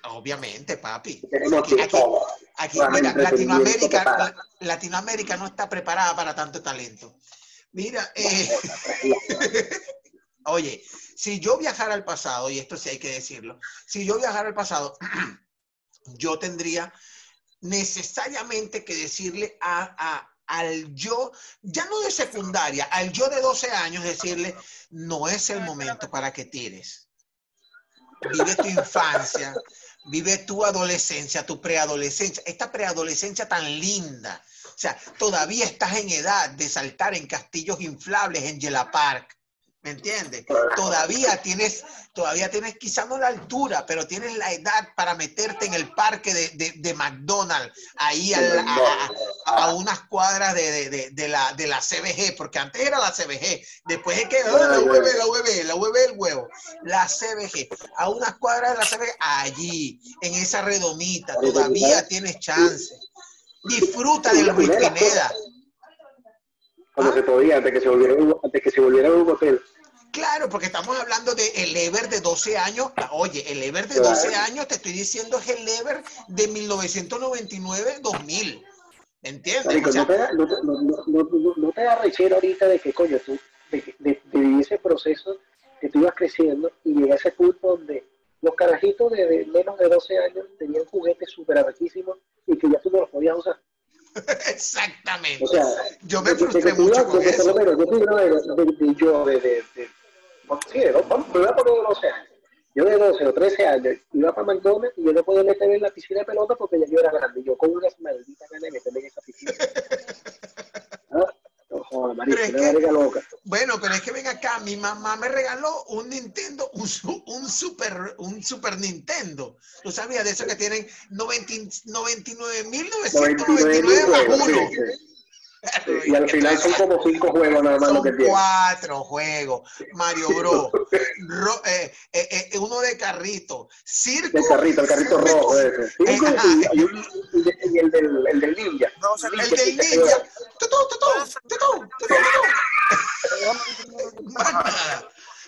obviamente, papi. Tenemos Aquí, aquí- todo. aquí, mira, Latinoamérica, Latinoamérica no está preparada para tanto talento. Mira, eh, oye, si yo viajara al pasado, y esto sí hay que decirlo, si yo viajara al pasado, yo tendría necesariamente que decirle a, a- al yo, ya no de secundaria, al yo de 12 años, decirle, no es el momento para que tires. Vive tu infancia, vive tu adolescencia, tu preadolescencia, esta preadolescencia tan linda. O sea, todavía estás en edad de saltar en castillos inflables en Yela Park. ¿Me entiendes? Todavía tienes, todavía tienes quizá no la altura, pero tienes la edad para meterte en el parque de, de- de McDonald's, ahí a, a- a unas cuadras de, de- de- de la, de la CBG, porque antes era la CBG, después es que ah, la UV, la UV, la UV el huevo, la CBG, a unas cuadras de la CBG, allí, en esa redomita, todavía tienes chance. Disfruta del Pineda. Cuando se podía, antes que se volviera, antes que se volviera un hotel. Claro, porque estamos hablando de el Ever de 12 años. Oye, el Ever de Claro. 12 años, te estoy diciendo, es el Ever de 1999-2000. ¿Me entiendes? Marico, O sea, no, te da, no, te- no, no, no, no- no te da rechero ahorita de que, coño, tú, de, de, de ese proceso que tú ibas creciendo y llegué a ese punto donde los carajitos de, menos de 12 años tenían juguetes súper arrechísimos y que ya tú no los podías usar. exactamente. O sea, Yo me frustré mucho con eso. yo de, yo sí, vamos, me voy a poner de 12 años. Yo de 12 o 13 años iba para McDonald's y yo no podía meterme en la piscina de pelota porque ya yo era grande. Yo con unas malditas ganas de meterme en esa piscina. ¿Ah? No jodas, marico, Pero es una que- loca. Bueno, pero es que ven acá, mi mamá me regaló un Nintendo, un, un super, un Super Nintendo. ¿Tú sabías de eso que tienen 99.999 más juegos, uno? sí, sí. Y al final son como 5 juegos nada más lo que Son tiene. cuatro juegos. Mario Bros. Ro- eh, eh, eh, uno de carrito. Circo. El carrito, el carrito Circo- rojo ese. Y el del, el del ninja. No, se El del ninja. Tutú, tutú, tutú, tutú.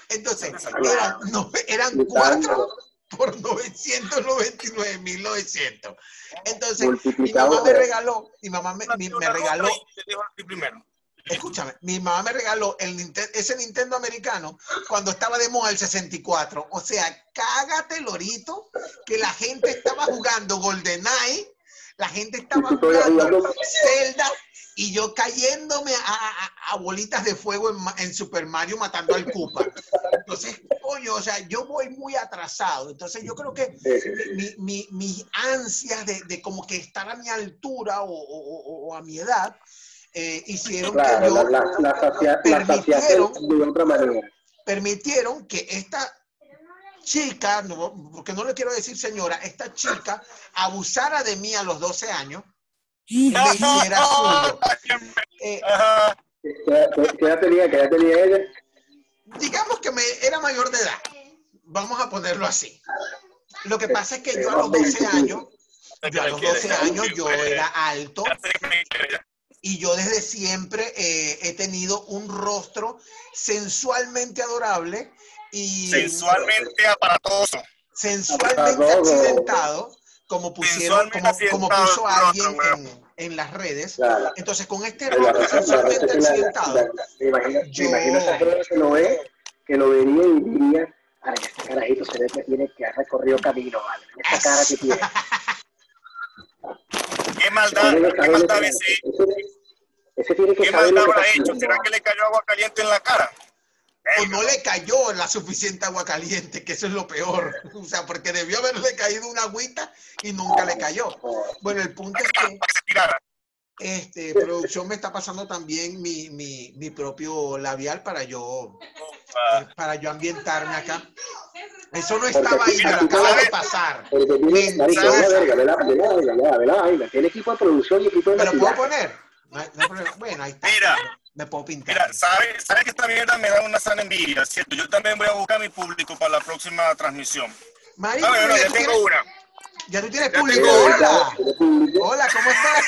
Entonces, eran, no, eran cuatro por 999.900. Entonces, mi mamá me regaló, mi mamá me, mi- me regaló, escúchame, mi mamá me regaló el Ninten- ese Nintendo americano cuando estaba de moda el 64. O sea, cágate, Lorito, que la gente estaba jugando GoldenEye, la gente estaba jugando- Zelda y yo cayéndome a, a- a bolitas de fuego en, en Super Mario matando al Koopa. Entonces, coño, o sea, yo voy muy atrasado. Entonces, yo creo que mi, mi, mis ansias de, de como que estar a mi altura o, o- o- a mi edad eh, hicieron Claro, que yo la, la, la, sacia- permitieron- de otra manera. permitieron que esta chica, no, porque no le quiero decir señora, esta chica abusara de mí a los 12 años y me hiciera suyo. Eh. ¿Qué, edad tenía? ¿Qué edad tenía ella? digamos que me era mayor de edad. Vamos a ponerlo así. Lo que pasa es que yo a los 12 años, yo a los 12 años yo era alto y yo desde siempre eh, he tenido un rostro sensualmente adorable y Sensualmente aparatoso. sensualmente Aparatoso. accidentado, como pusieron, como, como puso alguien en, en las redes. Claro. Entonces, con este la- sensualmente la- la- accidentado, Yo- gente que lo ve, que lo vería y diría, ay, este carajito se ve que tiene que ha recorrido camino, vale. Esa cara que tiene. ¿Qué maldad, qué maldad ese, ese, ese tiene que qué maldad habrá hecho? ¿Será que le cayó agua caliente en la cara? O no le cayó la suficiente agua caliente, que eso es lo peor. O sea, porque debió haberle caído una agüita y nunca le cayó. Bueno, el punto es que este, producción me está pasando también mi, mi, mi propio labial para yo, para yo ambientarme acá. Eso no estaba ahí, me lo acaba de pasar. Porque tiene, marico, verga, la, la la vaina. Tiene equipo de producción y equipo de ¿Me lo puedo poner? No no. Bueno, ahí está. Mira. Me puedo pintar. Mira, ¿sabes sabe que esta mierda me da una sana envidia, ¿cierto? Yo también voy a buscar mi público para la próxima transmisión. Marico, Ah, bueno, ya, tengo tienes, una. ya tú tienes Ya público. Hola. Hola, ¿cómo estás?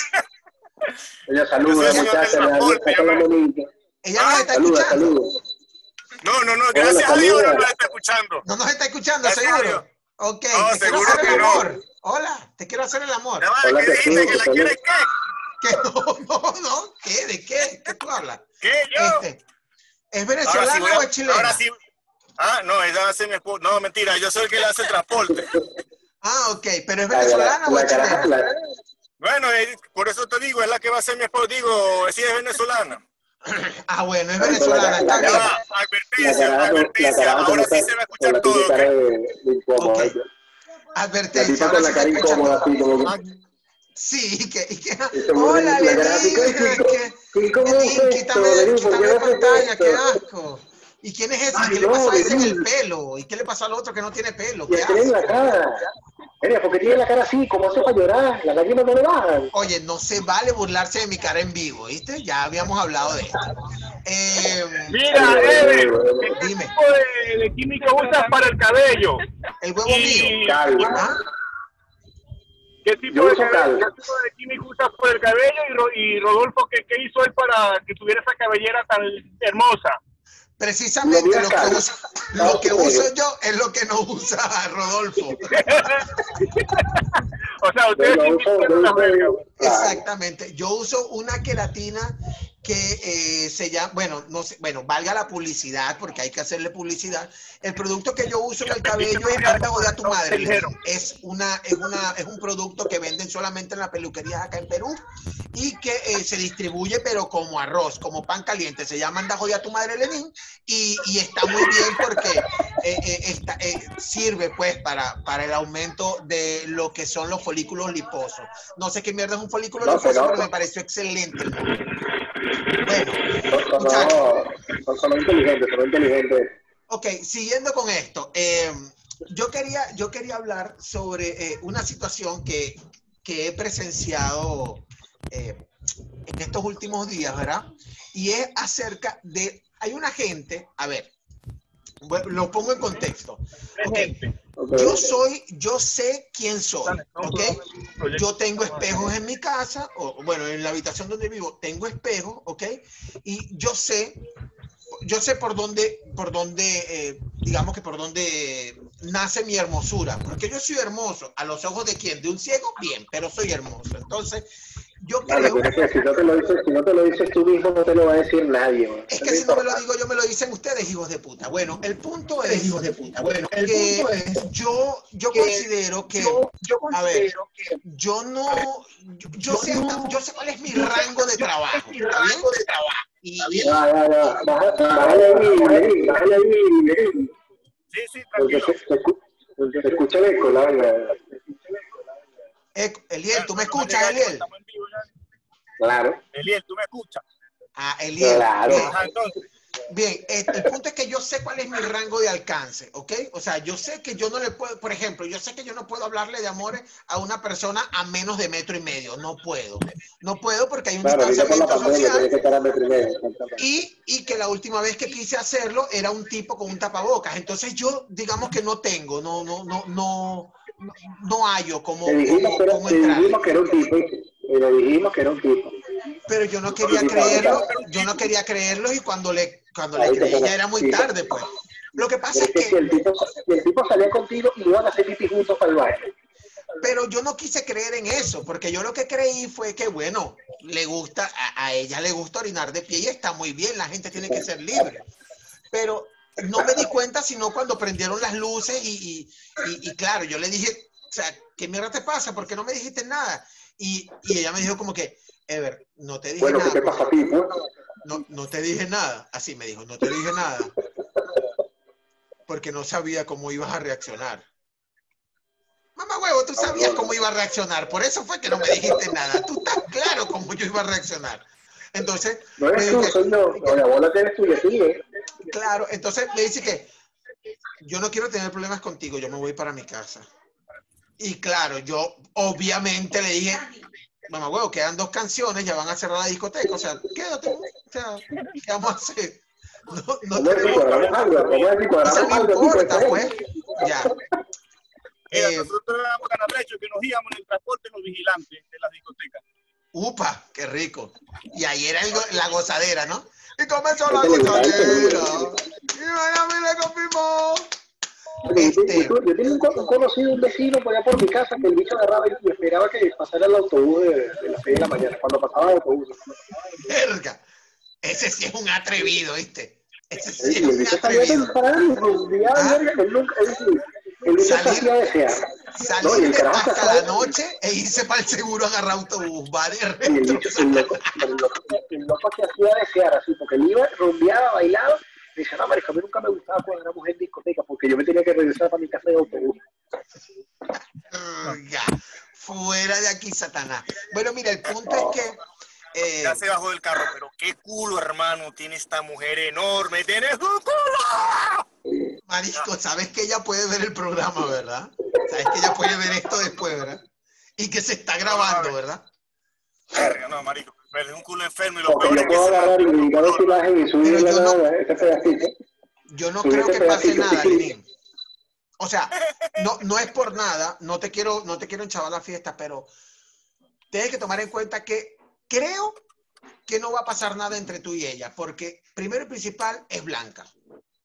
Ella saluda, muchacha, manita. Ella nos está Saluda, escuchando. saluda. No, no, no, gracias a Dios no nos está escuchando. No nos está escuchando, Gracias a seguro. Ok, No, te quiero seguro hacer que el no. amor. Hola, te quiero hacer el amor. Hola, ¿Qué dijiste? ¿Que la que quieres qué? ¿Qué? No, no, no. ¿Qué? ¿De qué? ¿Qué tú hablas? ¿Qué? Yo. Este, ¿Es Ahora venezolana sí a- o es chilena? Ahora sí. Ah, no, ella hace mi esposo. No, mentira, yo soy el que le hace el transporte. Ah, ok, pero ¿es La, venezolana o es chilena? la- Bueno, eh, por eso te digo, es la que va a ser mi esposo. Digo, si es venezolana. Ah, bueno, es La- venezolana, la- va, la advertencia, advertencia. Ahora sí se va a escuchar todo, cara ¿ok? de, de incómoda, Ok. ella. La Advertencia, ahora sí la cara te escuchando. incómoda, Sí, y que, y que hola, la ¿qué- que, cómo quítame, quítame haces pantalla, qué asco. ¿Y quién es ese? Ay, ¿Qué le pasó a ese en el pelo? ¿Y qué le pasó al otro que no tiene pelo? ¿Qué asco? la cara. Mira, porque tiene la cara así, como hace para llorar, las lágrimas no le bajan. Oye, no se vale burlarse de mi cara en vivo, ¿viste? Ya habíamos hablado de esto. Eh, Mira, Eve, ¿qué Dime. tipo de, de químico usas para el cabello? el huevo mío. Calma. ¿Ah? ¿Qué tipo, de, uso cabello- qué tipo de químico usas para el cabello? Y, Ro- y Rodolfo, ¿qué, ¿qué hizo él para que tuviera esa cabellera tan hermosa? Precisamente Lo que, uso, lo que Ah, uso ok. yo es lo que no usa Rodolfo. O sea, ustedes uso- uso-. Exactamente. Yo uso una queratina que eh, se llama, bueno, no sé, bueno, valga la publicidad porque hay que hacerle publicidad. El producto que yo uso en el cabello es Anda Joder a tu madre. Es una, es una, es un producto que venden solamente en las peluquerías acá en Perú y que eh, se distribuye pero como arroz, como pan caliente. Se llama Anda Joder a tu madre Lenín y, y está muy bien porque eh, está- sirve pues para, para el aumento de lo que son los folículos liposos. No sé qué mierda es un folículo No, liposo, pero- pero me pareció excelente. el. Bueno, Son, son, inteligentes, son inteligentes. ok, siguiendo con esto, eh, yo, quería, yo quería hablar sobre eh, una situación que, que he presenciado eh, en estos últimos días, ¿verdad? Y es acerca de, hay una gente, a ver, lo pongo en contexto. Ok, Ok. Yo soy, yo sé quién soy, ¿ok? Yo tengo espejos en mi casa, o bueno, en la habitación donde vivo tengo espejos, ¿ok? Y yo sé, yo sé por dónde, por dónde, eh, digamos que por dónde nace mi hermosura, porque yo soy hermoso, a los ojos de quién, de un ciego, bien, pero soy hermoso. Entonces, yo creo, que si no, te lo dices, si no te lo dices tú mismo, no te lo va a decir nadie. man. es que si no me lo digo yo, me lo dicen ustedes, hijos de puta. Bueno, el punto es, hijos de puta. Bueno, el que punto es yo, yo que considero que yo, yo A ver. considero que yo no, yo, yo Yo sé, no- yo sé cuál es mi rango de trabajo, mi rango de trabajo. Y. Sí, sí, Porque tranquilo. se, se escu- se escucha el eco, la verdad. eh, Eliel, ¿tú me escuchas, Eliel? estamos en vivo ya. Claro. Eliel, ¿tú me escuchas? Ah, Eliel. Claro. Bien, Ajá, entonces. bien, eh, el punto es que yo sé cuál es mi rango de alcance, ¿ok? O sea, yo sé que yo no le puedo, por ejemplo, yo sé que yo no puedo hablarle de amores a una persona a menos de metro y medio, no puedo. No puedo porque hay un Claro, distanciamiento social que estar a metro y y, y que la última vez que quise hacerlo era un tipo con un tapabocas. Entonces yo, digamos que no tengo, no, no, no, no, no, no hallo cómo, Te dijimos, cómo, Y le dijimos que era un tipo. pero yo no quería creerlo, yo no quería creerlo y cuando le, cuando le creí ya era muy tarde, pues. Lo que pasa es que si el tipo, si el tipo salía contigo, iban a hacer pipí juntos para el baile. pero yo no quise creer en eso, porque yo lo que creí fue que, bueno, le gusta, a, a ella le gusta orinar de pie y está muy bien, la gente tiene que ser libre. Pero no me di cuenta sino cuando prendieron las luces y, y, y- y claro, yo le dije, o sea, ¿qué mierda te pasa? ¿Por qué no me dijiste nada? Y, y ella me dijo como que, Ever, no te dije Bueno, nada. ¿qué te pasa a ti? pues? no, no te dije nada. Así me dijo, no te dije nada. Porque no sabía cómo ibas a reaccionar. Mamá huevo, tú sabías cómo iba a reaccionar. Por eso fue que no me dijiste nada. Tú estás claro cómo yo iba a reaccionar. Entonces, No eres tú, soy yo. No, la bola tienes tuya, sí, ¿eh? claro, entonces me dice que yo no quiero tener problemas contigo, yo me voy para mi casa. Y claro, yo obviamente le dije, mamá huevo, quedan dos canciones, ya van a cerrar la discoteca. O sea, quédate. O sea, ¿qué vamos a hacer? No, no tenemos Eso no importa, pues, pues. Ya. Mira, Eh, nosotros éramos canabrecho que nos íbamos en el transporte los vigilantes de las discotecas. Upa, qué rico. Y ahí era el la gozadera, ¿no? Y comenzó la le gozadera. Miami le confirmó. Este- yo, yo tenía un, un conocido, un vecino por allá por mi casa, que el bicho agarraba y esperaba que pasara el autobús de, de las 6 de la mañana, cuando pasaba el autobús. Verga. Ese sí es un atrevido, ¿viste? Ese sí Y es un atrevido. rodeaba, Ah. verga, él nunca, es decir, el Salir- desear. No, hasta la noche e irse para el seguro a agarrar autobús. Va de Y el el loco, el loco, el loco se hacía desear así, porque él iba, rumbeaba, bailaba, decía, no, marico, a mí nunca me gustaba cuando éramos en discoteca, porque yo me tenía que regresar para mi casa de autobús. Verga. Fuera de aquí, Satanás. Bueno, mira, el punto es que. eh, Ya se bajó del carro, pero qué culo, hermano, tiene esta mujer enorme. ¡Tienes un culo! Marisco, sabes que ella puede ver el programa, ¿verdad? Sabes que ella puede ver esto después, ¿verdad? Y que se está grabando, ¿verdad? Verga, no, marico, pero es un culo enfermo y lo Porque peor yo es que agarrar esa imagen y subirle Pero yo no- nada, ese pedacito. Yo no creo que pase nada, sí. Lenín. O sea, no, no es por nada, no te quiero, no te quiero enchavar la fiesta, pero tienes que tomar en cuenta que creo que no va a pasar nada entre tú y ella, porque primero y principal es blanca.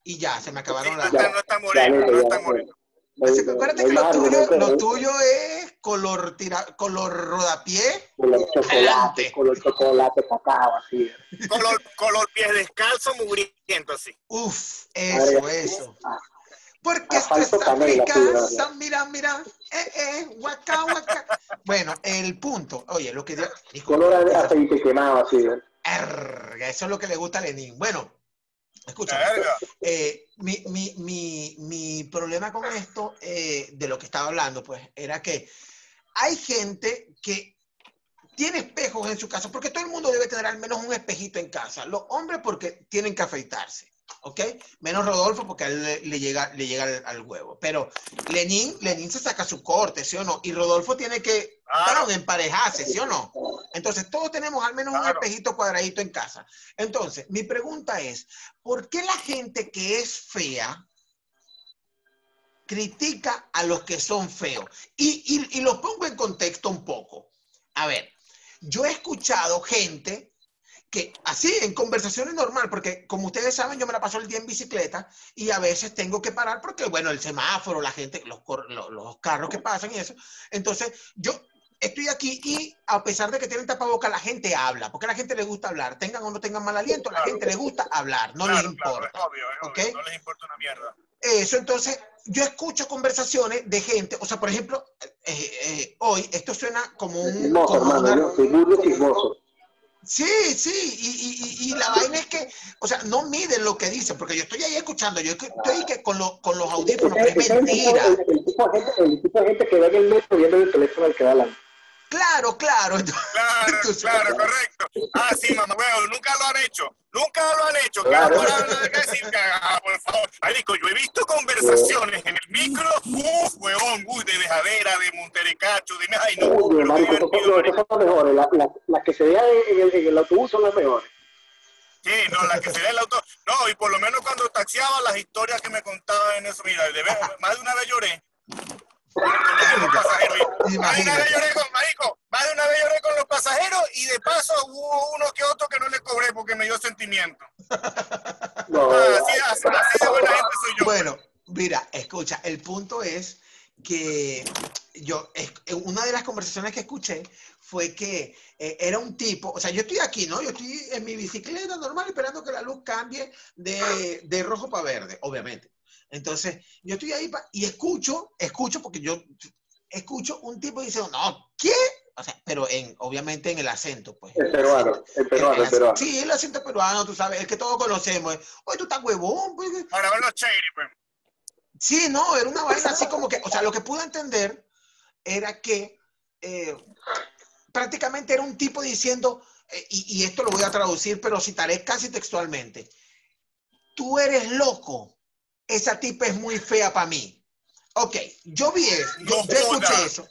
Y ya, se me Sí, acabaron no, las. no está moreno, Ya, no ya, está ya. moreno. No, Así que no, acuérdate no que lo tuyo, algo, no, lo no, tuyo es color tira, color rodapié. Color chocolate, Adelante. color chocolate, cacao, así. Color, color pies descalzo, mugriento así. Uf, eso, Madre, eso. ah, Porque esto es África, mira, mira, eh, eh, guaca, guaca. Bueno, el punto, oye, lo que... Color a- aceite quemado, así. ¿eh? Eso es lo que le gusta a Lenin. Bueno, escucha, eh, mi, mi, mi, mi problema con esto, eh, de lo que estaba hablando, pues, era que hay gente que tiene espejos en su casa, porque todo el mundo debe tener al menos un espejito en casa. Los hombres porque tienen que afeitarse, ¿ok? Menos Rodolfo porque a él le, le llega, le llega al, al huevo. Pero Lenin, Lenin se saca su corte, ¿sí o no? Y Rodolfo tiene que Claro. emparejarse, ¿sí o no? Entonces, todos tenemos al menos un espejito cuadradito en casa. Entonces, mi pregunta es, ¿por qué la gente que es fea critica a los que son feos? Y, y, y los pongo en contexto un poco. A ver, yo he escuchado gente que así en conversaciones normal, porque como ustedes saben, yo me la paso el día en bicicleta y a veces tengo que parar porque, bueno, el semáforo, la gente, los, los, los carros que pasan y eso. Entonces, yo estoy aquí y a pesar de que tienen tapaboca, la gente habla, porque a la gente le gusta hablar, tengan o no tengan mal aliento, a la Claro. gente le gusta hablar, no Claro, les claro, importa. es obvio, es ¿ok? obvio, no les importa una mierda. Eso, entonces, yo escucho conversaciones de gente, o sea, por ejemplo, eh, eh, hoy esto suena como un... Chismoso, como hermano, una- yo soy burdo chismoso. Sí, sí, y, y- y- la vaina es que, o sea, no miden lo que dicen, porque yo estoy ahí escuchando, yo estoy que con, lo- con los audífonos, pero es es el mentira. El, el tipo de gente, el tipo de gente que ve en el metro viendo el teléfono al que va al Claro, claro. entonces- Claro, claro, correcto. Ah, sí, mamá, huevo, nunca lo han hecho. Nunca lo han hecho. Claro. Ah, por favor. Marico, yo he visto conversaciones en el micro, uff, huevón, uy, de dejadera, de monterecacho, de ay, no. Uy, marico, son, las mejores. Que se vean en el, en el autobús son las mejores. Sí, no, la que se da el auto. No, y por lo menos cuando taxiaba las historias que me contaban en eso, mira, de más de una vez lloré. Más de una vez lloré con, marico, más de una vez lloré con los pasajeros y de paso hubo uno que otro que no le cobré porque me dio sentimiento. No, Ah, así, así, así de buena gente soy yo. Bueno, mira, escucha, el punto es que yo, es- una de las conversaciones que escuché fue que eh, era un tipo, o sea, yo estoy aquí, ¿no? Yo estoy en mi bicicleta normal esperando que la luz cambie de, de rojo para verde, obviamente. Entonces, yo estoy ahí y escucho, escucho, porque yo escucho un tipo diciendo, no, ¿qué? O sea, pero en, obviamente en el acento, pues. el peruano, el peruano, el peruano. Sí, el acento peruano, tú sabes, el que todos conocemos. Oye, tú estás huevón, pues. Ahora van los chairis, pues. Sí, no, era una vaina así como que, o sea, lo que pude entender era que eh, prácticamente era un tipo diciendo, eh, y, y esto lo voy a traducir, pero citaré casi textualmente, tú eres loco, esa tipa es muy fea para mí. Ok, yo vi eso, yo, yo escuché eso.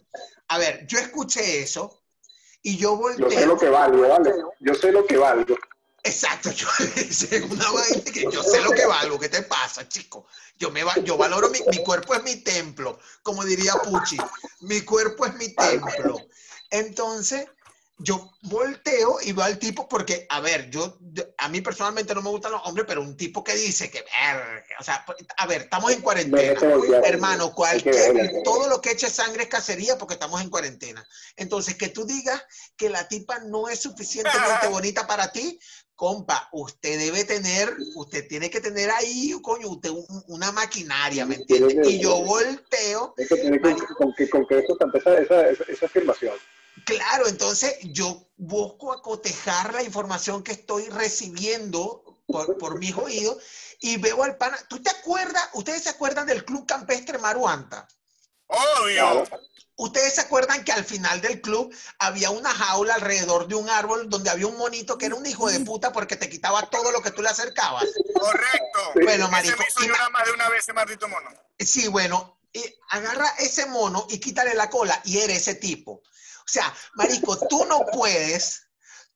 A ver, yo escuché eso y yo Yo volteé. sé lo que valgo, ¿vale? Yo sé lo que valgo. Exacto, yo una vaina que yo sé lo que valgo, ¿qué te pasa, chico? Yo me va, yo valoro mi, mi cuerpo es mi templo, como diría Pucci, mi cuerpo es mi templo. Entonces, yo volteo y veo al tipo porque, a ver, yo, a mí personalmente no me gustan los hombres, pero un tipo que dice que, o sea, a ver, estamos en cuarentena. Hermano, cualquier, todo lo que eche sangre es cacería porque estamos en cuarentena. Entonces, que tú digas que la tipa no es suficientemente bonita para ti, compa, usted debe tener, usted tiene que tener ahí, coño, usted un- una maquinaria, ¿me entiendes? Y yo volteo, Es que tiene que, con, que, con que eso esa, esa, esa afirmación. Claro, entonces yo busco acotejar la información que estoy recibiendo por, por mis oídos y veo al pana. ¿Tú te acuerdas? ¿Ustedes se acuerdan del Club Campestre Maruanta? Obvio. ¿Ustedes se acuerdan que al final del club había una jaula alrededor de un árbol donde había un monito que era un hijo de puta porque te quitaba todo lo que tú le acercabas? Correcto. Bueno, Ese marico, me hizo llorar más de una vez ese maldito mono. Sí, bueno, y agarra ese mono y quítale la cola y eres ese tipo. O sea, marico, tú no puedes,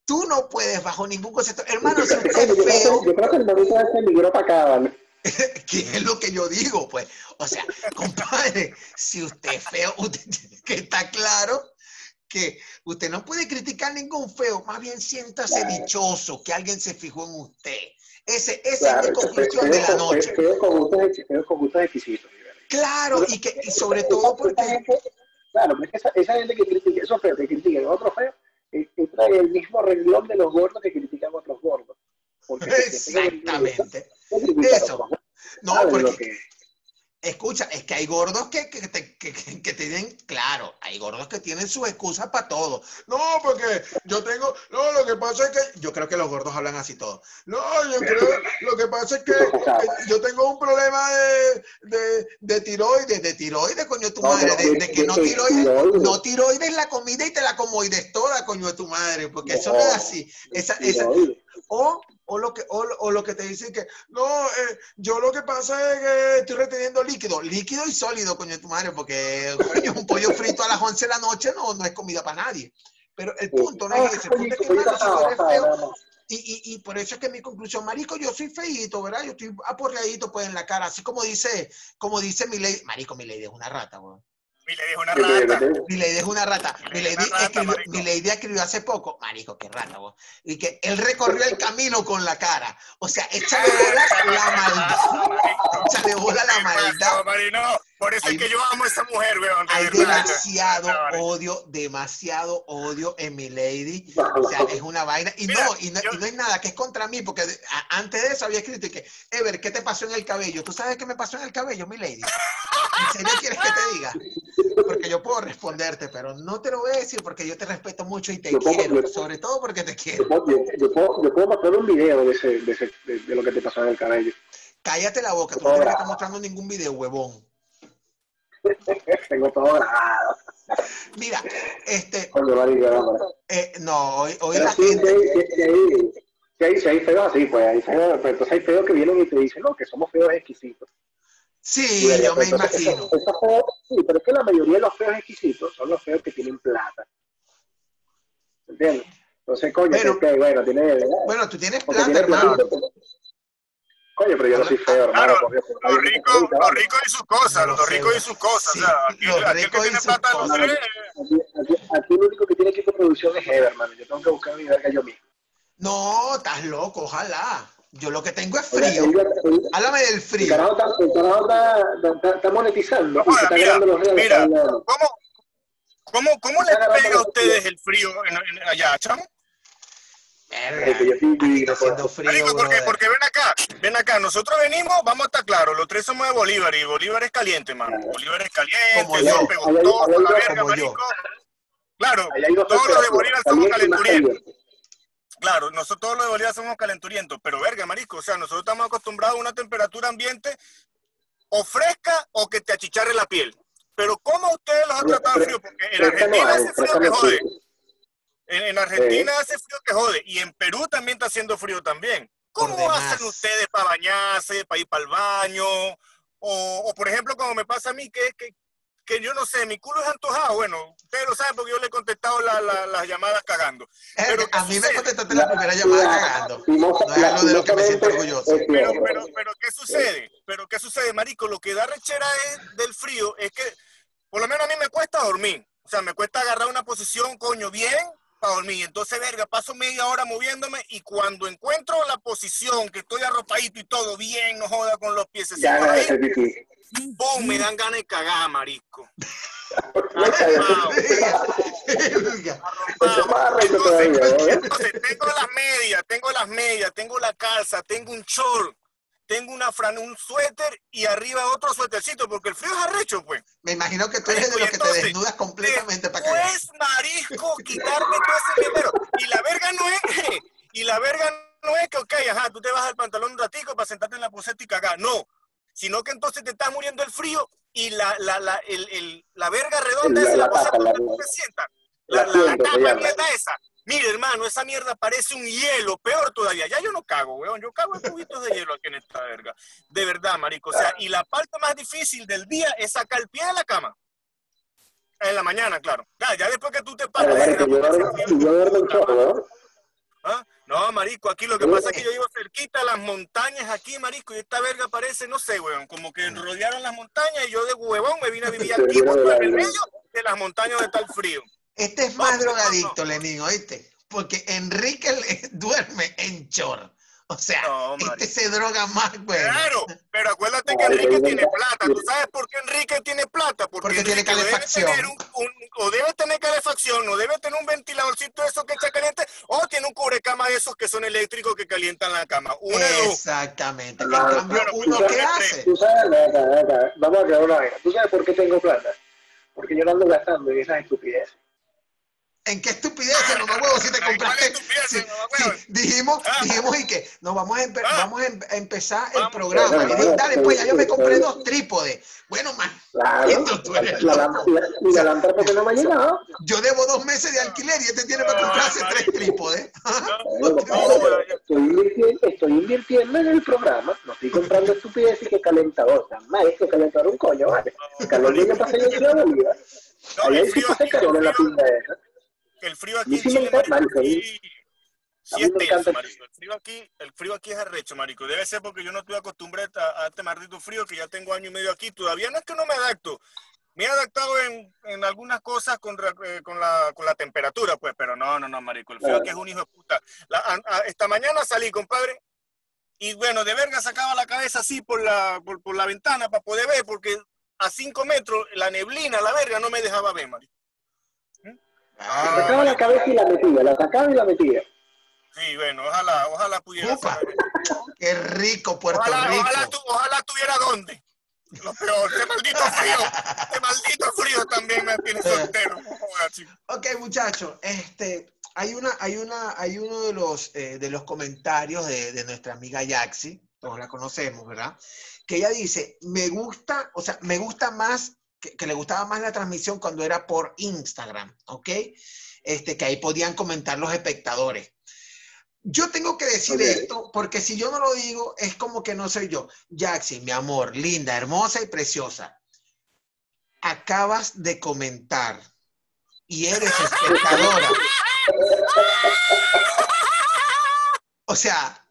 tú no puedes bajo ningún concepto. Hermano, si usted es feo, yo creo que el monito ese migró para acá, ¿vale? que es lo que yo digo, pues. O sea, compadre, si usted es feo, usted que está claro que usted no puede criticar ningún feo, más bien siéntase dichoso que alguien se fijó en usted. Ese, esa es mi conclusión de la noche. feo con gustos ex- feo con gustos exquisitos. ¿vale? Claro, y que y sobre todo porque Claro, pero es que esa, esa gente que critica, esos feos que critican a otros feos, entra en el mismo renglón de los gordos que critican a otros gordos. Porque exactamente. Eso. No, porque que- Escucha, es que hay gordos que, que, te- que, que- que tienen, claro, hay gordos que tienen sus excusas para todo. No, porque yo tengo, no, lo que pasa es que, yo creo que los gordos hablan así todo. No, yo creo, lo que pasa es que yo tengo un problema de, de, de tiroides, de tiroides, coño, de tu madre, de- de, que no de- de tiroides, no tiroides la comida y te la comoides toda, coño, de tu madre, porque eso no es así. Esa, esa. O, o, lo que, o, o lo que te dicen que, no, eh, yo lo que pasa es que estoy reteniendo líquido, líquido y sólido, coño de tu madre, porque coño, un pollo frito a las 11 de la noche no, no es comida para nadie. Pero el punto no es ese, el punto es que, si tú eres feo, y, y, y por eso es que mi conclusión, marico, yo soy feíto, ¿verdad? Yo estoy aporreadito pues en la cara, así como dice, como dice mi lady, marico, mi lady es una rata, weón. Y le dijo una rata. sí. Mi lady es una rata. Mi Milady lady, es una rata, escribió, marico. mi lady escribió hace poco, marico, qué rata, vos. Y que él recorrió el camino con la cara. O sea, échale bola la maldad. Échale bola la ¿Qué pasó, maldad. Por eso Hay- es que yo amo a esa mujer, weón. Hay verdad. demasiado odio, demasiado odio en mi lady. O sea, es una vaina. Y Mira, no, y no, yo- y no hay nada que es contra mí, porque antes de eso había escrito y que, Ever, ¿qué te pasó en el cabello? ¿Tú sabes qué me pasó en el cabello, mi lady? ¿En serio quieres que te diga? Porque yo puedo responderte, pero no te lo voy a decir porque yo te respeto mucho y te Yo puedo- quiero, yo- sobre todo porque te quiero. Yo puedo, yo, yo puedo, yo puedo mostrar un video de, ese, de, ese, de, de lo que te pasó en el cabello. Cállate la boca, tú no que estar mostrando ningún video, huevón. Tengo todo grabado. Mira, este, no, eh, no, hoy, hoy la sí, gente, sí, hay- feos así, pues hay feos, pero entonces hay feos que vienen y te dicen, no, que somos feos exquisitos. sí, yo me entonces imagino. esos- esos feos- sí, pero es que la mayoría de los feos exquisitos son los feos que tienen plata. ¿Entiendes? Entonces, coño, Bueno. bueno, tiene... Bueno, tú tienes plata, hermano. Coño, pero yo no soy feo, hermano. Claro, Dios, Los ricos, y sus cosas, No lo los ricos y sus cosas. Sí, o sea, aquí, el que tiene plata no sé. Aquí, aquí, aquí el único que tiene equipo de producción es Ever, hermano. Yo tengo que buscar mi verga yo mismo. No, estás loco, ojalá. Yo lo que tengo es frío. Háblame del El frío. el carajo está, está- está monetizando. Ahora, está mira, ganando los reales. mira, Está- ¿cómo, cómo, cómo les pega a ustedes el frío en- en- allá, chamo? Verga, que yo estoy aquí divino, está haciendo frío, Marico, porque, ven acá, ven acá, nosotros venimos, vamos a estar claros, los tres somos de Bolívar y Bolívar es caliente, mano. Bolívar es caliente, son pegostosos, la verga, marico. Claro, todos los de Bolívar somos calenturientos. Claro, nosotros todos los de Bolívar somos calenturientos, pero verga, marico, o sea, nosotros estamos acostumbrados a una temperatura ambiente o fresca o que te achicharre la piel. Pero ¿cómo ustedes los han tratado de frío? Porque en Argentina hace frío que jode. En, en Argentina hace frío que jode. Y en Perú también está haciendo frío también. ¿Cómo hacen ustedes para bañarse, para ir para el baño? O, o, por ejemplo, como me pasa a mí, que, que, que yo no sé, mi culo es antojado. Bueno, ustedes lo saben porque yo le he contestado la- la- las llamadas cagando. Eh, pero ¿qué a mí me contestaste la primera llamada cagando. No es algo de lo que me siento orgulloso. Pero, pero, pero, ¿qué sucede? Pero, ¿qué sucede, marico? Lo que da rechera es del frío es que, por lo menos a mí me cuesta dormir. O sea, me cuesta agarrar una posición, coño, bien, para dormir. Entonces, verga, paso media hora moviéndome y cuando encuentro la posición que estoy arropadito y todo bien, no joda con los pies, Ya no pipí. ¡pum! me dan ganas de cagar, marisco. Verga. Eso es más arrecho todavía, ¿no? Entonces, tengo las medias, tengo las medias, tengo la calza, tengo un short, tengo una fran, un suéter y arriba otro suétercito, porque el frío es arrecho, pues. Me imagino que tú eres de los que te desnudas completamente para cagar. Pues, marisco, quitarme todo ese dinero. Y la verga no es, y la verga no es que, ok, ajá, tú te bajas el pantalón un ratico para sentarte en la poseta y cagar. No, sino que entonces te estás muriendo el frío y la, la, la, el, el- la verga redonda La- esa, la, la poseta tapa, la- donde tú te sientas. La, la la, llama. mierda esa. Mire, hermano, esa mierda parece un hielo, peor todavía. Ya yo no cago, weón. Yo cago en cubitos de hielo aquí en esta verga. De verdad, marico. O sea, y la parte más difícil del día es sacar el pie de la cama. En la mañana, claro. Ya, ya después que tú te paras. yo duermo- yo ¿no? ¿Ah? No, marico, aquí lo que pasa es que yo vivo cerquita a las montañas aquí, marico, y esta verga parece, no sé, weón, como que rodearon las montañas y yo de huevón me vine a vivir aquí, de en el medio de las montañas está el frío. Este es más drogadicto, Lenín, ¿oíste? Porque Enrique duerme en chor. O sea, No, este se droga más, güey. Claro, pero acuérdate que Enrique tiene plata. ¿Tú sabes por qué Enrique tiene plata? Porque, Porque tiene debe calefacción. tener un- un- o debe tener calefacción, o debe tener un ventiladorcito de esos que echa caliente, o tiene un cubrecama de esos que son eléctricos que calientan la cama. Exactamente. En Claro, cambio, claro, uno claro, qué hace? Tú sabes, acá, acá, vamos a crear una vaina. ¿Tú sabes por qué tengo plata? Porque yo no ando gastando en esas estupideces. ¿En qué estupideces, mamá huevo, si te Ay, ¿cuál compraste? estupidez, Sí, sí, dijimos, Ah. dijimos y que nos vamos a, empe- Ah. vamos a em- a empezar el Vamos. programa. Y bueno, dale, pues ya yo me compré dos trípodes. Bueno, man, Claro. Esto tú eres La, la, la, y la lámpara porque no me ha llegado. yo debo dos meses de alquiler y este tiene para comprarse tres trípodes. Estoy, invirtiendo, estoy invirtiendo en el programa, no estoy comprando estupideces que calentador. Más es que calentador un coño, vale. Calor de yo pasé yo en Allá el sí frío pasé aquí, calor en la pinta esa. El frío aquí en sí me Chile, encanta, marico, marico, sí, a sí mí es tenso, el marico. El frío aquí, el frío aquí es arrecho, marico. Debe ser porque yo no estoy acostumbrado a, a este maldito frío que ya tengo año y medio aquí. Todavía no es que no me adapto. Me he adaptado en, en algunas cosas con, eh, con, la, con la temperatura, pues, pero no, no, no, marico. El frío Claro. aquí es un hijo de puta. La- a- a- esta mañana salí, compadre, y bueno, de verga sacaba la cabeza así por la, por, por la ventana para poder ver, porque a cinco metros la neblina, la verga, no me dejaba ver, marico. Ah, Sacaba la cabeza y la metía, la sacaba y la metía. Sí, bueno, ojalá, ojalá pudiera qué rico Puerto Ojalá, Rico. ojalá, tu- ojalá tuviera dónde. Lo peor, qué maldito frío. Qué maldito frío también me tiene soltero. Ok, muchachos, este, hay una, hay una, hay uno de los, eh, de los comentarios de, de nuestra amiga Yaxi, todos la conocemos, ¿verdad? Que ella dice, me gusta, o sea, me gusta más, que, que le gustaba más la transmisión cuando era por Instagram, ¿ok? Este, que ahí podían comentar los espectadores. Yo tengo que decir esto porque si yo no lo digo, es como que no soy yo. Yaxi, mi amor, linda, hermosa y preciosa. Acabas de comentar y eres espectadora. O sea,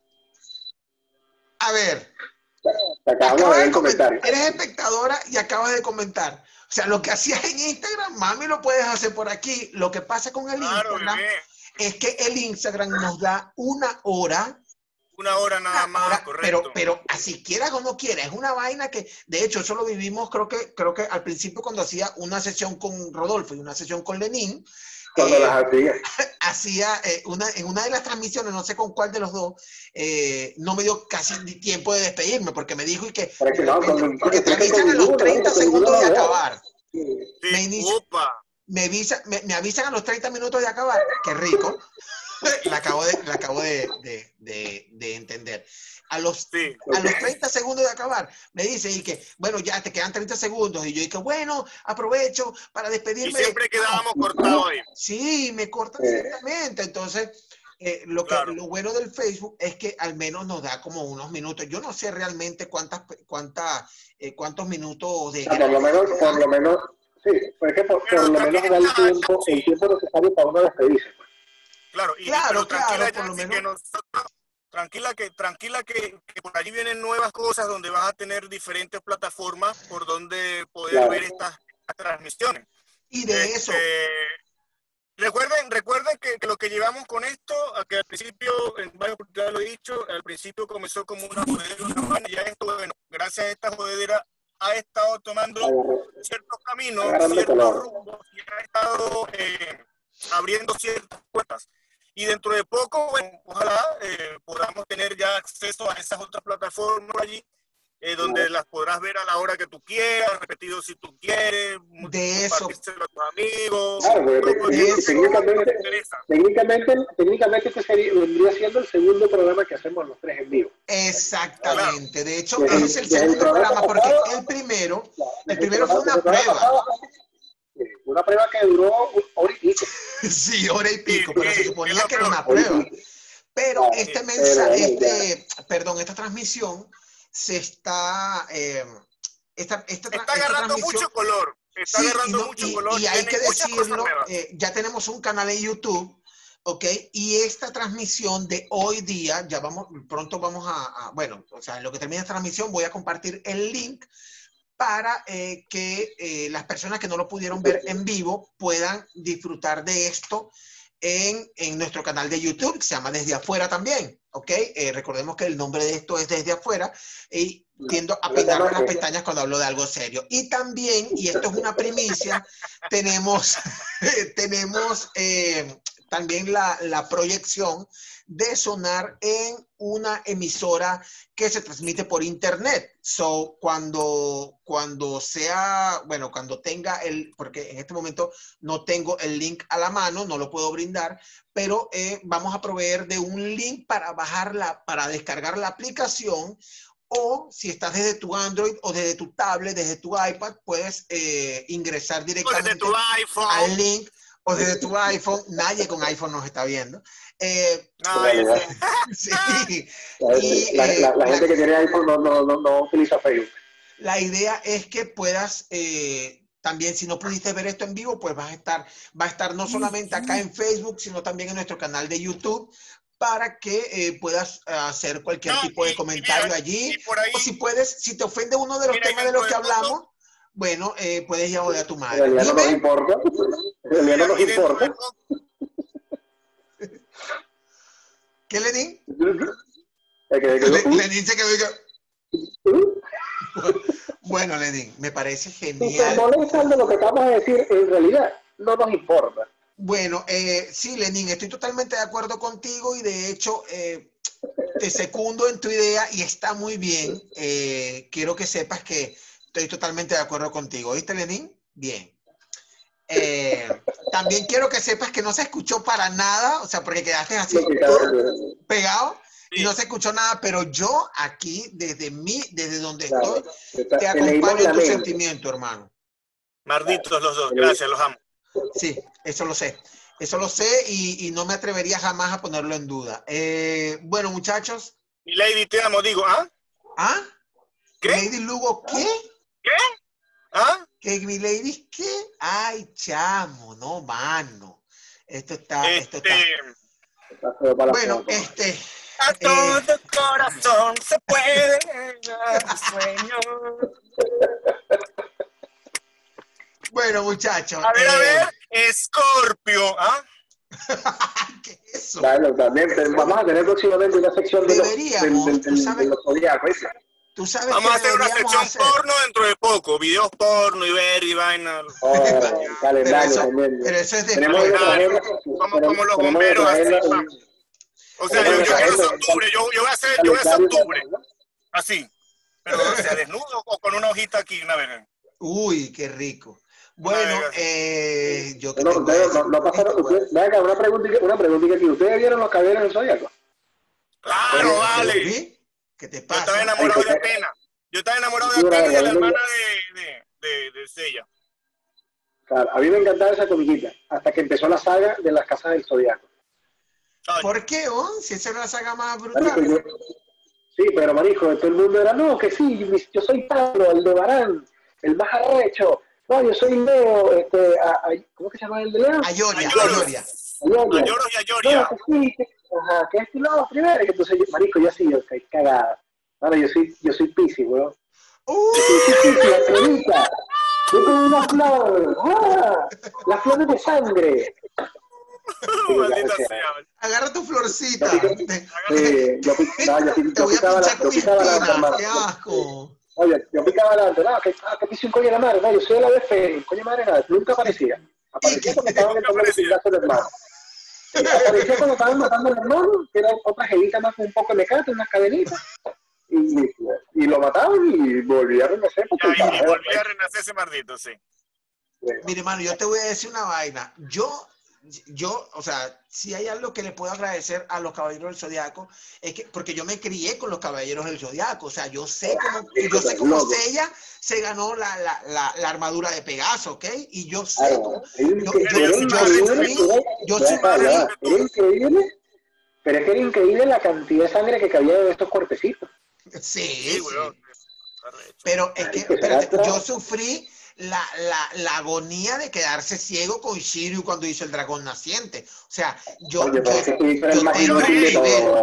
a ver, acabamos de acabas ver de el comentar, comentario. eres espectadora y acabas de comentar. O sea, lo que hacías en Instagram, mami, lo puedes hacer por aquí. Lo que pasa con el Claro, Instagram bebé. es que el Instagram nos da una hora Una hora nada más, correcto. Pero, pero así quieras o no quieras, es una vaina que, de hecho, eso lo vivimos, creo que, creo que al principio cuando hacía una sesión con Rodolfo y una sesión con Lenín, Cuando eh, las hacía. hacía eh, una, en una de las transmisiones, no sé con cuál de los dos, eh, no me dio casi ni tiempo de despedirme porque me dijo y que, Pero es que no, cuando- porque cuando- te avisan a los cuando- 30 cuando- segundos de acabar. Sí, me inicia-. Me, avisa- me, me avisan a los 30 minutos de acabar, qué rico. la acabo de, la acabo de, de- de- de entender. A los Sí. a los 30 segundos de acabar, me dice y que, bueno, ya te quedan 30 segundos. Y yo dije, bueno, aprovecho para Y despedirme. siempre quedábamos cortados ahí. Sí, me cortan Eh. exactamente. Entonces, eh, lo, que, Claro. lo bueno del Facebook es que al menos nos da como unos minutos. Yo no sé realmente cuántas, cuántas, eh, cuántos minutos de... Sea, por lo menos, por lo menos, sí, pues es que por, por lo menos da el tiempo, el tiempo necesario para uno despedirse. Claro, y, Claro, pero tranquila, claro, Yancy, que nosotros- tranquila que, tranquila que, que por allí vienen nuevas cosas donde vas a tener diferentes plataformas por donde poder Claro. ver estas, estas transmisiones. Y de eso, Este, Recuerden, recuerden que, que lo que llevamos con esto, a que al principio, en varias oportunidades lo he dicho, al principio comenzó como una jodedera, una ya esto, bueno, gracias a esta jodedera ha estado tomando ciertos caminos, ciertos rumbos, y ha estado eh, abriendo ciertas puertas. Y dentro de poco, bueno, ojalá eh, podamos tener ya acceso a esas otras plataformas allí, eh, donde las podrás ver a la hora que tú quieras, repetido si tú quieres, De eso. a tus amigos. Claro, porque de de te técnicamente, técnicamente, técnicamente este sería, vendría siendo el segundo programa que hacemos los tres en vivo. Exactamente. De hecho, Desde- ese es el segundo programa porque el primero, el primero fue una prueba. Sí, Una prueba que duró un hora y pico. Sí, hora y pico, Sí, pero sí, se suponía que era una y prueba. Pero Claro, este mensaje, este, perdón, esta transmisión se está, eh, esta, esta, Está esta agarrando transmisión- mucho color. Está Sí, y, agarrando no- mucho y- color. y hay que decirlo, eh, ya tenemos un canal en YouTube, ¿ok? Y esta transmisión de hoy día, ya vamos, pronto vamos a, a- bueno, o sea, en lo que termine esta transmisión voy a compartir el link para eh, que eh, las personas que no lo pudieron ver en vivo puedan disfrutar de esto en, en nuestro canal de YouTube, que se llama Desde Afuera también, ¿ok? Eh, recordemos que el nombre de esto es Desde Afuera y tiendo a peinarme las pestañas cuando hablo de algo serio. Y también, y esto es una primicia, tenemos, tenemos también la, la proyección de sonar en una emisora que se transmite por internet. So, cuando, cuando sea, bueno, cuando tenga el, porque en este momento no tengo el link a la mano, no lo puedo brindar, pero eh, vamos a proveer de un link para bajarla, para descargar la aplicación o si estás desde tu Android o desde tu tablet, desde tu iPad, puedes eh, ingresar directamente tu iPhone. al link o desde tu iPhone. Nadie con iPhone nos está viendo. Eh, sí. La, Y, la- eh, la- la la- gente que tiene iPhone no, no, no, no utiliza Facebook. La idea es que puedas eh, también, si no pudiste ver esto en vivo, pues vas a estar, va a estar no solamente acá en Facebook, sino también en nuestro canal de YouTube para que eh, puedas hacer cualquier No, tipo de comentario mira, allí. y por ahí, O si puedes, si te ofende uno de los Mira, temas de los que hablamos, bueno, eh, puedes ir a a tu madre. no importa. Realidad no nos importa. ¿qué Lenín? Es que- que- Le- Lenín se quedó Bueno, Lenín, me parece genial. molesta de lo que acabas de decir, en realidad no nos importa. Bueno, eh, sí, Lenín, estoy totalmente de acuerdo contigo y de hecho eh, te secundo en tu idea y está muy bien. Eh, quiero que sepas que estoy totalmente de acuerdo contigo. ¿Oíste, Lenín? Bien. Eh, también quiero que sepas que no se escuchó para nada, o sea, porque quedaste así pegado y no se escuchó nada, pero yo aquí, desde mí, desde donde Claro. estoy, Te- acompaño en tu mente. sentimiento, hermano. Malditos los dos. Gracias, los amo. Sí, eso lo sé. Eso lo sé y, y no me atrevería jamás a ponerlo en duda. Eh, bueno, muchachos. Mi lady, te amo. Digo, ¿ah? ¿Ah? ¿Qué? Lady Lugo, ¿qué? ¿Ah? ¿Que mi lady qué? Ay, chamo, no, mano. Esto está, esto Este, está. Está Bueno, este, a Eh. todo corazón se puede sueño. bueno, muchachos. A ver, a eh, ver. Scorpio. ¿Ah? ¿Qué es eso? Claro, también vamos a tener próximamente una sección de los, del- sabes- de los zodiacos. Tú sabes Vamos que a hacer una sección hacer? porno dentro de poco. Videos porno y ver y vaina. Oh, Pero calendario eso, también. pero eso es nuestra agenda- Como- como los bomberos, vamos. O sea, yo, yo quiero hacer octubre. Yo, yo voy a hacer, yo voy a hacer calendario octubre. Así. Pero, o sea, desnudo o con una hojita aquí, una vez. Uy, qué rico. Bueno, Venga. eh, yo que No, te no, no, pasaron. Esto, Ustedes- ven acá, una preguntita, una preguntita aquí. ¿Ustedes vieron los caballeros del zodiaco? Claro, vale. ¿sí? ¿Qué te Yo estaba pasa? enamorado de Atena. Yo estaba enamorado de Atena y de la hermana de, de, de, de Sella. Claro, a mí me encantaba esa comiquita, hasta que empezó la saga de las casas del zodiaco. ¿Por qué, oh? Si esa era la saga más Marico, brutal. yo- Sí, pero marico, todo el mundo era, no, que sí, yo- soy Pablo, el de Barán, el más arrecho. No, yo soy Leo, este, a- a- ¿cómo que se llama el de Leo? Ayoria, Ayoria. Ayoria. Ayoria. A Lloros y a No, que sí, que, ajá, que no, primero, que entonces, yo- marico, yo así, yo estoy cagada. Ahora yo soy, yo soy Piscis, weón. Uh, Yo soy Piscis, la. Yo tengo una flor, ¡ah! Las flores de sangre. Maldita sea. Agarra tu florcita. Yo pico- Sí, no, a picaba la, yo picaba la. Qué asco. Oye, yo picaba adelante, no, que, ah, que pise un coño de la madre, no, yo soy de la DF, coño de madre nada, nunca aparecía. Aparecía estaban Nunca entrando el pingazo del hermano. Aparecía cuando estaban matando al hermano, que era otra jevita más con un poco de mecate, unas cadenitas, y, y lo mataban y volvía a renacer porque Y el ahí carajo volví era- a renacer ese maldito, sí. Mire, hermano, yo te voy a decir una vaina. Yo, yo, o sea, si hay algo que le puedo agradecer a los caballeros del zodiaco, es que, porque yo me crié con los caballeros del zodiaco, o sea, yo sé cómo, yo sé cómo. Sella se ganó la, la, la, la armadura de Pegaso, ¿ok? Y yo sé cómo, era yo- increíble, yo- yo era- increíble, pero es que era increíble la cantidad de sangre que cabía de estos cuerpecitos. sí, Sí. Pero es que, espérate, yo sufrí la, la, la agonía de quedarse ciego con Shiryu cuando hizo el dragón naciente. O sea, yo, Oye, yo- tengo un nivel,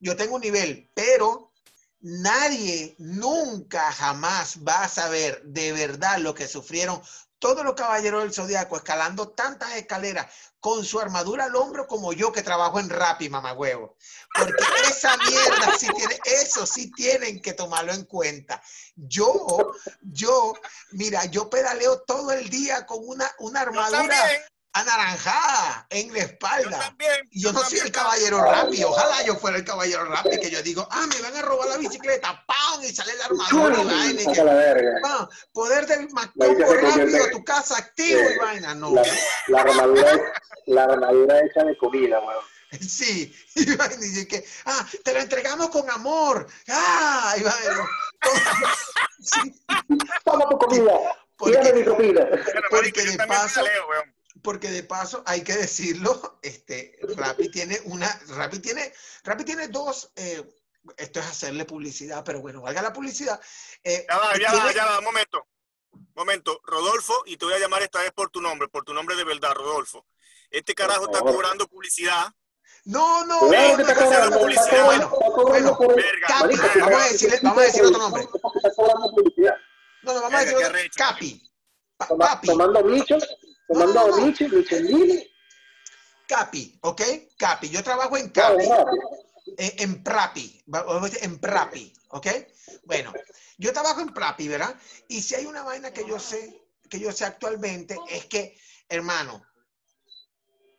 yo tengo un nivel, pero nadie nunca jamás va a saber de verdad lo que sufrieron todos los caballeros del zodiaco escalando tantas escaleras con su armadura al hombro como yo que trabajo en Rappi, mamagüevo. Porque esa mierda sí tiene, eso sí tienen que tomarlo en cuenta. Yo, yo, mira, yo pedaleo todo el día con una, una armadura anaranjada en la yo espalda. también. Y yo no soy el caballero Rappi, ojalá yo fuera el caballero Rappi, que yo digo, ah, me van a robar la bicicleta, ¡pam! Y sale la armadura y vaina, y Saca que, la verga. ¡pam! Poder del se rápido a tu casa activo Sí. y vaina, no. La, la armadura, la armadura hecha de comida, weón. Sí, y que, ah, te lo entregamos con amor, ah, y vaina. Sí, Toma tu comida. Porque- mi comida. Porque yo de paso- weón. Porque de paso hay que decirlo, este, Rappi tiene una, Rappi tiene, Rappi tiene dos, eh, esto es hacerle publicidad, pero bueno, valga la publicidad. eh, Ya va, ya tiene- va, ya va, un momento. Momento, Rodolfo, y te voy a llamar esta vez por tu nombre, por tu nombre de verdad, Rodolfo. Este carajo está cobrando publicidad. No, no, no, no, cobrando, publicidad, bueno, bueno. Capi, vamos a que vamos a decir otro nombre. no, no, vamos a decir otro, Capi, Tomando bichos, No, no. Capi, ¿ok? Capi, yo trabajo en Capi. en, en Prapi, en Prapi, ¿ok? Bueno, yo trabajo en Prapi, ¿verdad? Y si hay una vaina que yo sé, que yo sé actualmente, es que, hermano,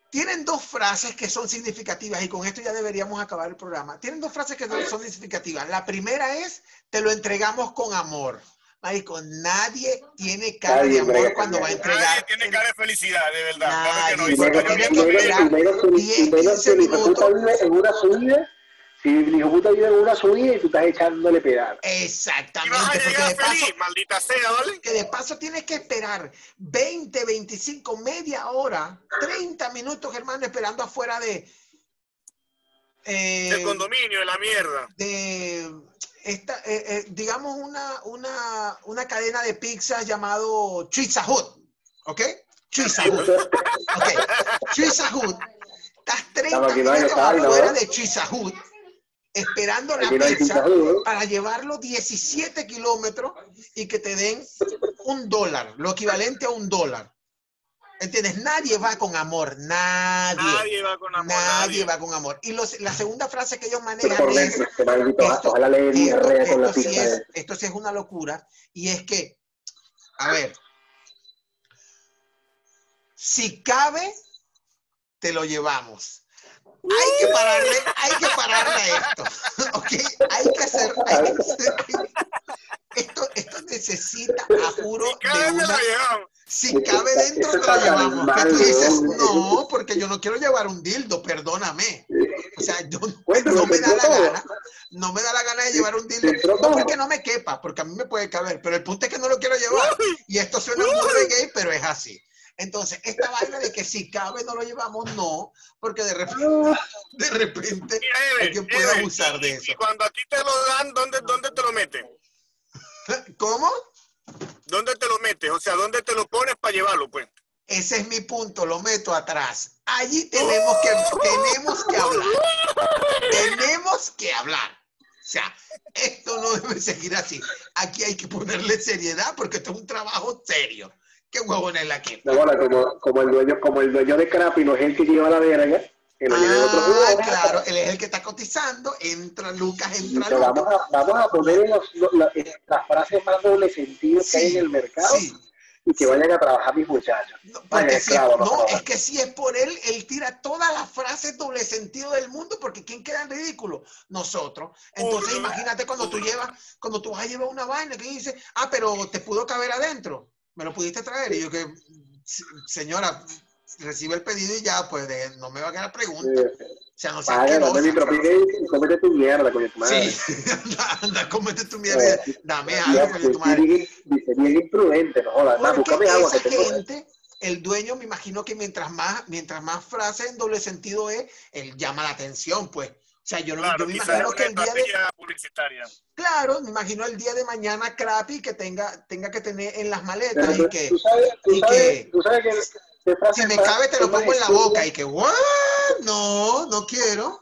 tienen dos frases que son significativas y con esto ya deberíamos acabar el programa. Tienen dos frases que son significativas. La primera es, te lo entregamos con amor. Marico, nadie tiene cara de Nadie amor entrega- cuando va a Nadie entregar. tiene el- cara de felicidad, de verdad. Claro que no. Nadie. Yo Tiene que esperar Primero que- 10, primero 15 que el hijo de puta minutos. vive en una subida, si el hijo de puta vive en una subida y tú estás echándole pedal. y vas a Exactamente, llegar de paso, feliz, maldita sea, ¿vale? que de paso tienes que esperar 20, 25, media hora, 30 minutos, hermano, esperando afuera de, eh, El condominio de la mierda. de esta, eh, eh, digamos, una, una, una cadena de pizza llamado Pizza Hut, ¿ok? Pizza Hut, ok. Pizza Hut. Estás 30 Estamos aquí, no hay minutos afuera ¿no? de Pizza Hut, esperando la pizza para llevarlo 17 kilómetros y que te den un dólar, lo equivalente a un dólar. ¿Entiendes? Nadie va con amor, nadie. Nadie va con amor. Nadie Nadie. va con amor. Y los- la segunda frase que ellos manejan por es, esto, esto, sí es, esto sí es una locura, y es que, a ver, si cabe, te lo llevamos. Hay que pararle, hay que pararle a esto, ¿ok? Hay que hacer, hay que hacer- esto, esto necesita, a juro, Y cada de una, llevamos. Si cabe está- dentro, te lo llevamos. Mal, tú dices, no, porque yo no quiero llevar un dildo, perdóname. O sea, yo, no me ¿te da la todo? gana, no me da la gana de llevar un dildo. ¿Te entró No todo? porque no me quepa, porque a mí me puede caber, pero el punto es que no lo quiero llevar. Y esto suena muy de gay, pero es así. Entonces, esta vaina de que si cabe no lo llevamos, no, porque de repente, de repente Ever, alguien puede Ever, abusar de eso. Y cuando a ti te lo dan, ¿dónde, dónde te lo meten? ¿Cómo? ¿Dónde te lo metes? O sea, ¿dónde te lo pones para llevarlo, pues? Ese es mi punto, lo meto atrás. Allí tenemos que, tenemos que hablar. Tenemos que hablar. O sea, esto no debe seguir así. Aquí hay que ponerle seriedad porque esto es un trabajo serio. qué huevón es la que. No, bueno, como, como, el dueño, como el dueño de Crappy no es el que lleva la verga, que lo lleve otro Ah, claro, él es el que está cotizando, entra Lucas, entra vamos, a, vamos a poner en los- lo- la- en las frases más doble sentido que hay en el mercado sí. y que vayan a trabajar mis muchachos. No, porque Vaya, si, esclavo, no no, jodas. es que si es por él, él tira todas las frases doble sentido del mundo, porque ¿quién queda en ridículo? Nosotros. Entonces imagínate cuando tú llevas, cuando tú vas a llevar una vaina que dice, ah, pero te pudo caber adentro, me lo pudiste traer. Y yo que, "Se- señora, recibe el pedido y ya, pues de- no me va a quedar pregunta. Eh, O sea, no sea Vaya, dame mi propina y cómete tu mierda, coño, tu madre. Sí, anda, anda, cómete tu mierda. Dame algo, coño, tu madre. dice bien imprudente, no jodas. Porque búscame agua esa que tengo. gente, el dueño, me imagino que mientras más, mientras más frases en doble sentido es, él llama la atención, pues. O sea, yo, no, Claro, yo me imagino que el día de, publicitaria. claro, me imagino el día de mañana Crappy que tenga, tenga que tener en las maletas Pero y que tú sabes, tú y sabes, que- tú sabes que, frase si me cabe te lo pongo en la boca y que, ¿what? No, no quiero.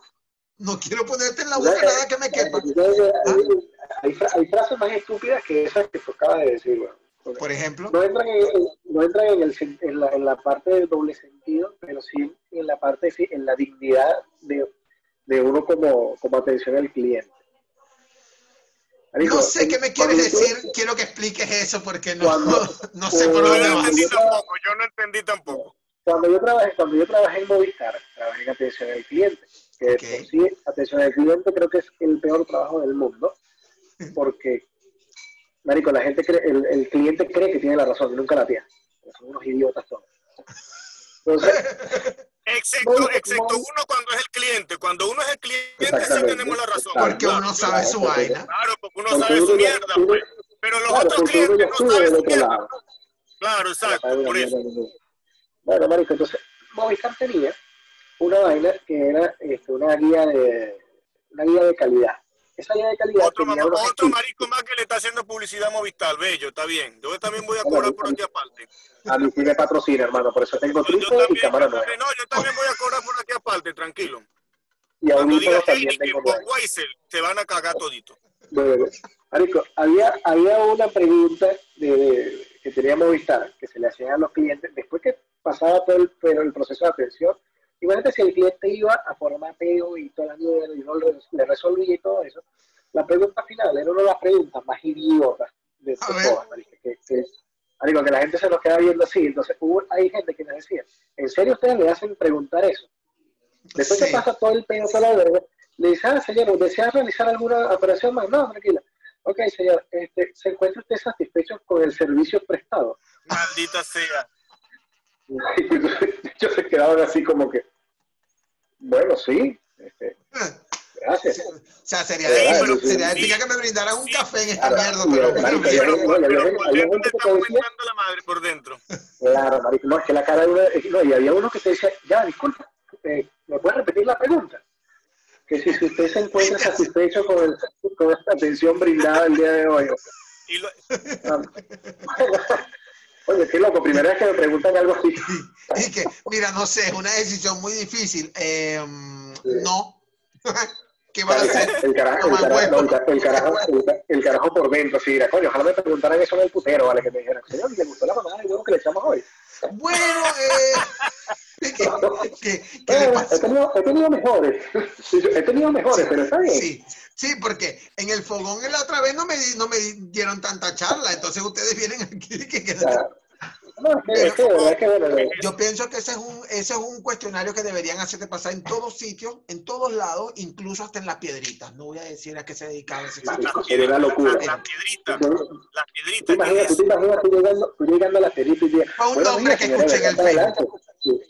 No quiero ponerte en la boca nada que me quepa. que hay- Hay, fra- hay frases más estúpidas que esas que tú acabas de decir. Porque Por ejemplo, No entran, en, en- no entran en, el, en, la, en la parte del doble sentido, pero sí en la parte, en la dignidad de, de uno como, como atención al cliente. Marico, no sé qué me quieres tú- decir, quiero que expliques eso porque no, Cuando- no sé por dónde vas. entendí yo- tampoco, yo no entendí tampoco. cuando yo trabajé, cuando yo trabajé en Movistar, trabajé en atención al cliente, que de Ok. por sí atención al cliente creo que es el peor trabajo del mundo, porque, marico, la gente cree, el, el cliente cree que tiene la razón y nunca la tiene. Son unos idiotas todos. Entonces, Excepto, Bueno, excepto uno cuando es el cliente. Cuando uno es el cliente, sí tenemos la razón. Porque Claro, uno sabe su claro, vaina. Claro, porque uno Porque sabe su uno mierda, uno- pues. Pero los claro, otros clientes no saben su otro mierda. lado. Claro, exacto, por eso. Bueno, marico, entonces Movistar tenía una vaina que era este, una guía de una guía de calidad. Esa guía de calidad Otro, mamá- otro marico más que le está haciendo publicidad a Movistar, bello, está bien. Yo también voy a cobrar por aquí aparte. A mí sí me patrocina, hermano, por eso tengo Yo trípode y también, cámara yo también- no, yo también voy a cobrar por aquí aparte, tranquilo. Y audífonos digas también tengo. Weiser, te van a cagar todito. Bueno, Marico, había, había una pregunta de, de- que tenía Movistar, que se le hacían a los clientes, después que pasaba todo el, pero el proceso de atención, igualmente si el cliente iba a formateo y toda la mierda y no le, resolvía y todo eso, la pregunta final era una de las preguntas más idiotas de A todas, marico, que, que, marico, que la gente se nos queda viendo así, entonces hubo, hay gente que nos decía, ¿en serio ustedes le hacen preguntar eso? Después Sí. que pasa todo el pedo, toda la verga, le dice, ah, señor, ¿desea realizar alguna operación más? No, tranquila. Ok, señor, este, ¿se encuentra usted satisfecho con el servicio prestado? Maldita sea. Ellos se quedaban así como que, bueno, sí, este, gracias. O sea, sería de, pero- sería sí. que me brindaran un café en esta Claro, mierda, y pero, pero Pero, pero ya- por gente te que está te decía- aumentando la madre por dentro. Claro, marico, no, es que la cara de una, no, y había uno que te decía, ya, disculpa, eh, ¿me puedes repetir la pregunta? Que si, si usted se encuentra satisfecho con, el, con esta atención brindada el día de hoy. Y lo- Ah, Oye, qué loco, primera vez que me preguntan algo así. Y que, mira, no sé, es una decisión muy difícil. Eh, no. ¿Qué van a hacer? El carajo, el carajo, no, el el por dentro, sí, coño, ojalá me preguntaran eso en el putero, ¿vale? Que me dijeran, señor, ¿le gustó la mamá de huevo que le echamos hoy? Bueno, eh, ¿qué, qué- le Eh, he, tenido, he tenido mejores, Sí, he tenido mejores, pero está bien. Sí, sí, porque en el fogón en la otra vez no me, di- no me dieron tanta charla, entonces ustedes vienen aquí. que- que- Claro. No, es que, es que, de verdad que, bueno, de- Yo pienso que ese es, un, ese es un cuestionario que deberían hacerte pasar en todos sitios, en todos lados, incluso hasta en las piedritas. No voy a decir a qué se dedicaba ese sería una locura. La, la piedrita, Tú la tú piedrita. te ¿qué imaginas, tú te imaginas tú llegando, tú llegando a la perita y dices, Fue un "Buenos nombre que escuché en el adelante". Sí.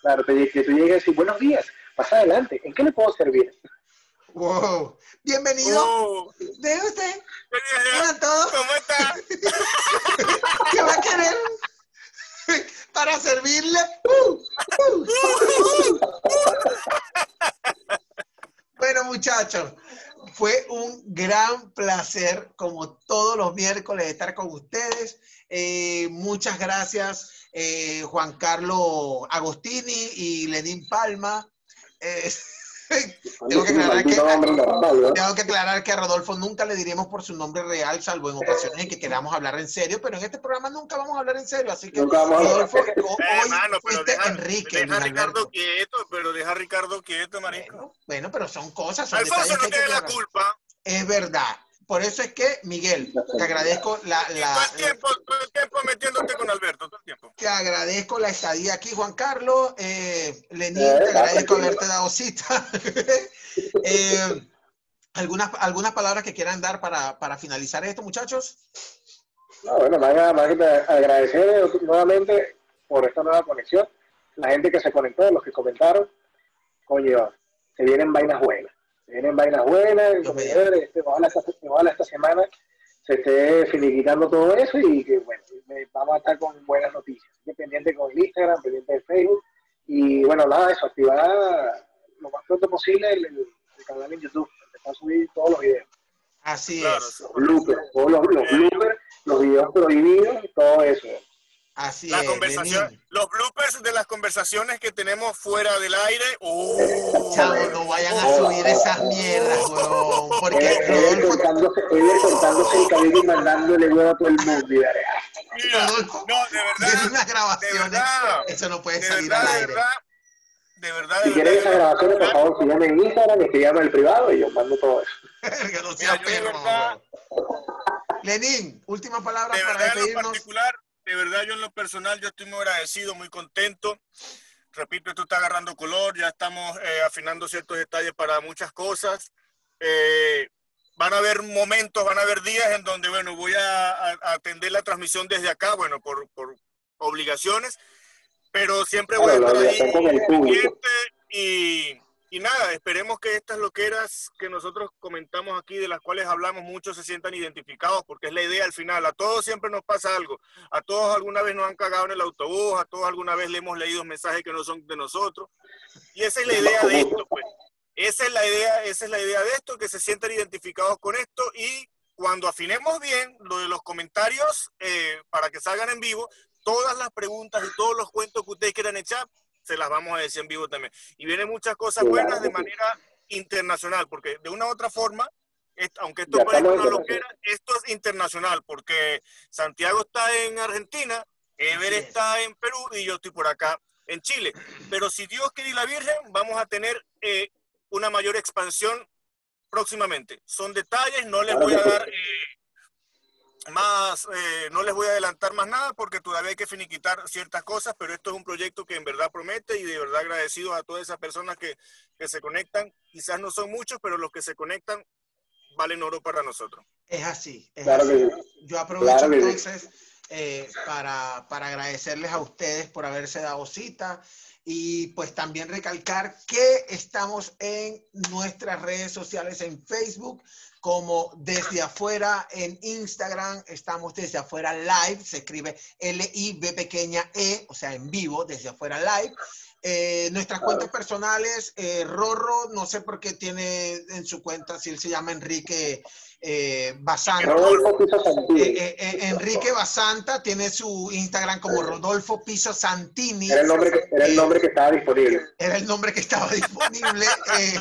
Claro, te, que tú llegues y dices, buenos días, pasa adelante, ¿en qué le puedo servir? Wow. Bienvenido. Oh, ¿De usted? ¿Cómo Hola a todos. está? ¿Qué va a querer? Para servirle. Uh, uh, uh. Bueno, muchachos, fue un gran placer, como todos los miércoles, estar con ustedes. Eh, muchas gracias, eh, Juan Carlos Agostini y Lenín Palma. Eh, Tengo que aclarar que, a Rodolfo nunca le diremos por su nombre real, salvo en ocasiones en que queramos hablar en serio, pero en este programa nunca vamos a hablar en serio, así que. Rodolfo, Eh, hoy mano, pero fuiste deja, Enrique, deja a Ricardo quieto, pero deja a Ricardo quieto, marico. Bueno, bueno, pero son cosas, son Alfonso no tiene la culpa. Es verdad. Por eso es que, Miguel, te agradezco la, la- todo el tiempo, todo el tiempo metiéndote con Alberto, todo el tiempo. te agradezco la estadía aquí, Juan Carlos. Eh, Lenín, Eh, te agradezco tranquilo. haberte dado cita. Eh, ¿algunas, ¿Algunas palabras que quieran dar para, para finalizar esto, muchachos? No, bueno, nada más que te agradecer nuevamente por esta nueva conexión. La gente que se conectó, los que comentaron, coño, se vienen vainas buenas. Se vienen vainas buenas. Ver, este, ojalá, esta, ojalá esta semana se esté finiquitando todo eso y que, bueno, me- vamos a estar con buenas noticias. Así que pendiente con el Instagram, pendiente de Facebook. Y bueno, nada, eso, activar lo más pronto posible el, el- el canal en YouTube. Empezar a subir todos los videos. Así Claro, es. Los bloopers, todos los, los bloopers, los videos prohibidos, todo eso. Así La es. conversación, los bloopers de las conversaciones que tenemos fuera del aire. ¡Oh! Chavo, no vayan a subir esas mierdas, huevón. Porque Rodolfo, cortándose, cortándose el cabello y mandándole huevo a todo el mundo. Y ah, Mira, Rodolfo no, de verdad, unas de grabaciones. verdad, Eso no puede de salir verdad, al de aire. verdad, de verdad, Si de quieren esas verdad, grabaciones, por favor, síganme en Instagram, escríbanme el privado y yo mando todo eso. Que no Mira, sea yo de perro, verdad- huevón. Lenín, última palabra de para verdad en despedirnos. particular, de verdad yo en lo personal, yo estoy muy agradecido, muy contento. Repito, esto está agarrando color, ya estamos eh, afinando ciertos detalles para muchas cosas. Eh, van a haber momentos, van a haber días en donde, bueno, voy a, a- a atender la transmisión desde acá, bueno, por, por obligaciones, pero siempre voy a estar ahí y, y nada, esperemos que estas loqueras que nosotros comentamos aquí, de las cuales hablamos mucho, se sientan identificados, porque es la idea al final. A todos siempre nos pasa algo. A todos alguna vez nos han cagado en el autobús, a todos alguna vez le hemos leído mensajes que no son de nosotros. Y esa es la idea de esto, pues. Esa es la idea, esa es la idea de esto, que se sientan identificados con esto y cuando afinemos bien lo de los comentarios eh, para que salgan en vivo, todas las preguntas y todos los cuentos que ustedes quieran echar, se las vamos a decir en vivo también. Y vienen muchas cosas Claro buenas de sí. manera internacional, porque de una u otra forma, aunque esto parezca una loquera, esto es internacional, porque Santiago está en Argentina, Ever está en Perú y yo estoy por acá en Chile. Pero si Dios quiere y la Virgen, vamos a tener eh, una mayor expansión próximamente. Son detalles, no les voy a dar eh, más, eh, no les voy a adelantar más nada porque todavía hay que finiquitar ciertas cosas, pero esto es un proyecto que en verdad promete y de verdad agradecido a todas esas personas que, que se conectan. Quizás no son muchos, pero los que se conectan valen oro para nosotros. Es así. Es Claro así. que. Yo aprovecho Claro entonces eh, para, para agradecerles a ustedes por haberse dado cita y pues también recalcar que estamos en nuestras redes sociales en Facebook como desde afuera en Instagram, estamos desde afuera live, se escribe L-I-B pequeña E, o sea, en vivo, desde afuera live. Eh, nuestras cuentas personales, eh, Rorro, no sé por qué tiene en su cuenta, si él se llama Enrique eh, Basanta. Eh, eh, eh, Enrique Basanta tiene su Instagram como Rodolfo Piso Santini. Era el nombre que, era el nombre que estaba disponible. Era el nombre que estaba disponible. Eh,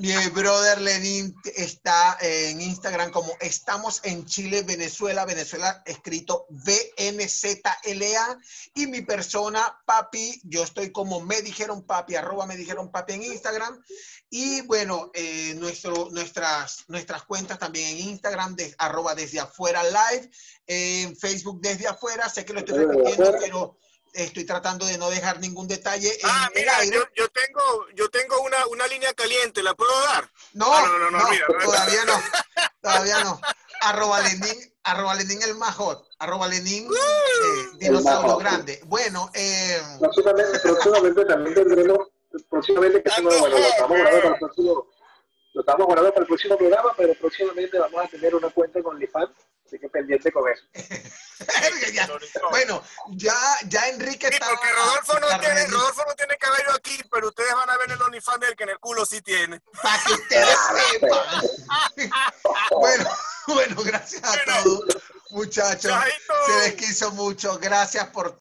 mi brother Lenin está en Instagram como Estamos en Chile, Venezuela, Venezuela escrito VNZLA. Y mi persona, Papi, yo estoy como me dijeron Papi, arroba me dijeron Papi en Instagram. Y bueno, nuestro, nuestras, nuestras cuentas también en Instagram, de, arroba desde afuera live, en Facebook desde afuera. Sé que lo estoy repitiendo, pero estoy tratando de no dejar ningún detalle en Ah, el mira, aire. yo, yo tengo, yo tengo una, una línea caliente, ¿la puedo dar? No, Ah, no, no, no, no. todavía no, todavía no. Arroba Lenin, arroba Lenin el más hot, arroba Lenin eh, dinosaurio grande. Bueno, eh, Próximamente, próximamente también tendremos, próximamente, que no, bueno, lo estamos guardando para el próximo, lo estamos guardando para el próximo programa, pero próximamente vamos a tener una cuenta con Lifan, así que pendiente con eso. ya- bueno, ya, ya Enrique Sí, está. porque Rodolfo no, tiene. Rodolfo no tiene cabello aquí, pero ustedes van a ver el OnlyFans del que en el culo sí tiene. Para que ustedes sepan. bueno, bueno, gracias a todos, muchachos. Se les quiso mucho. Gracias por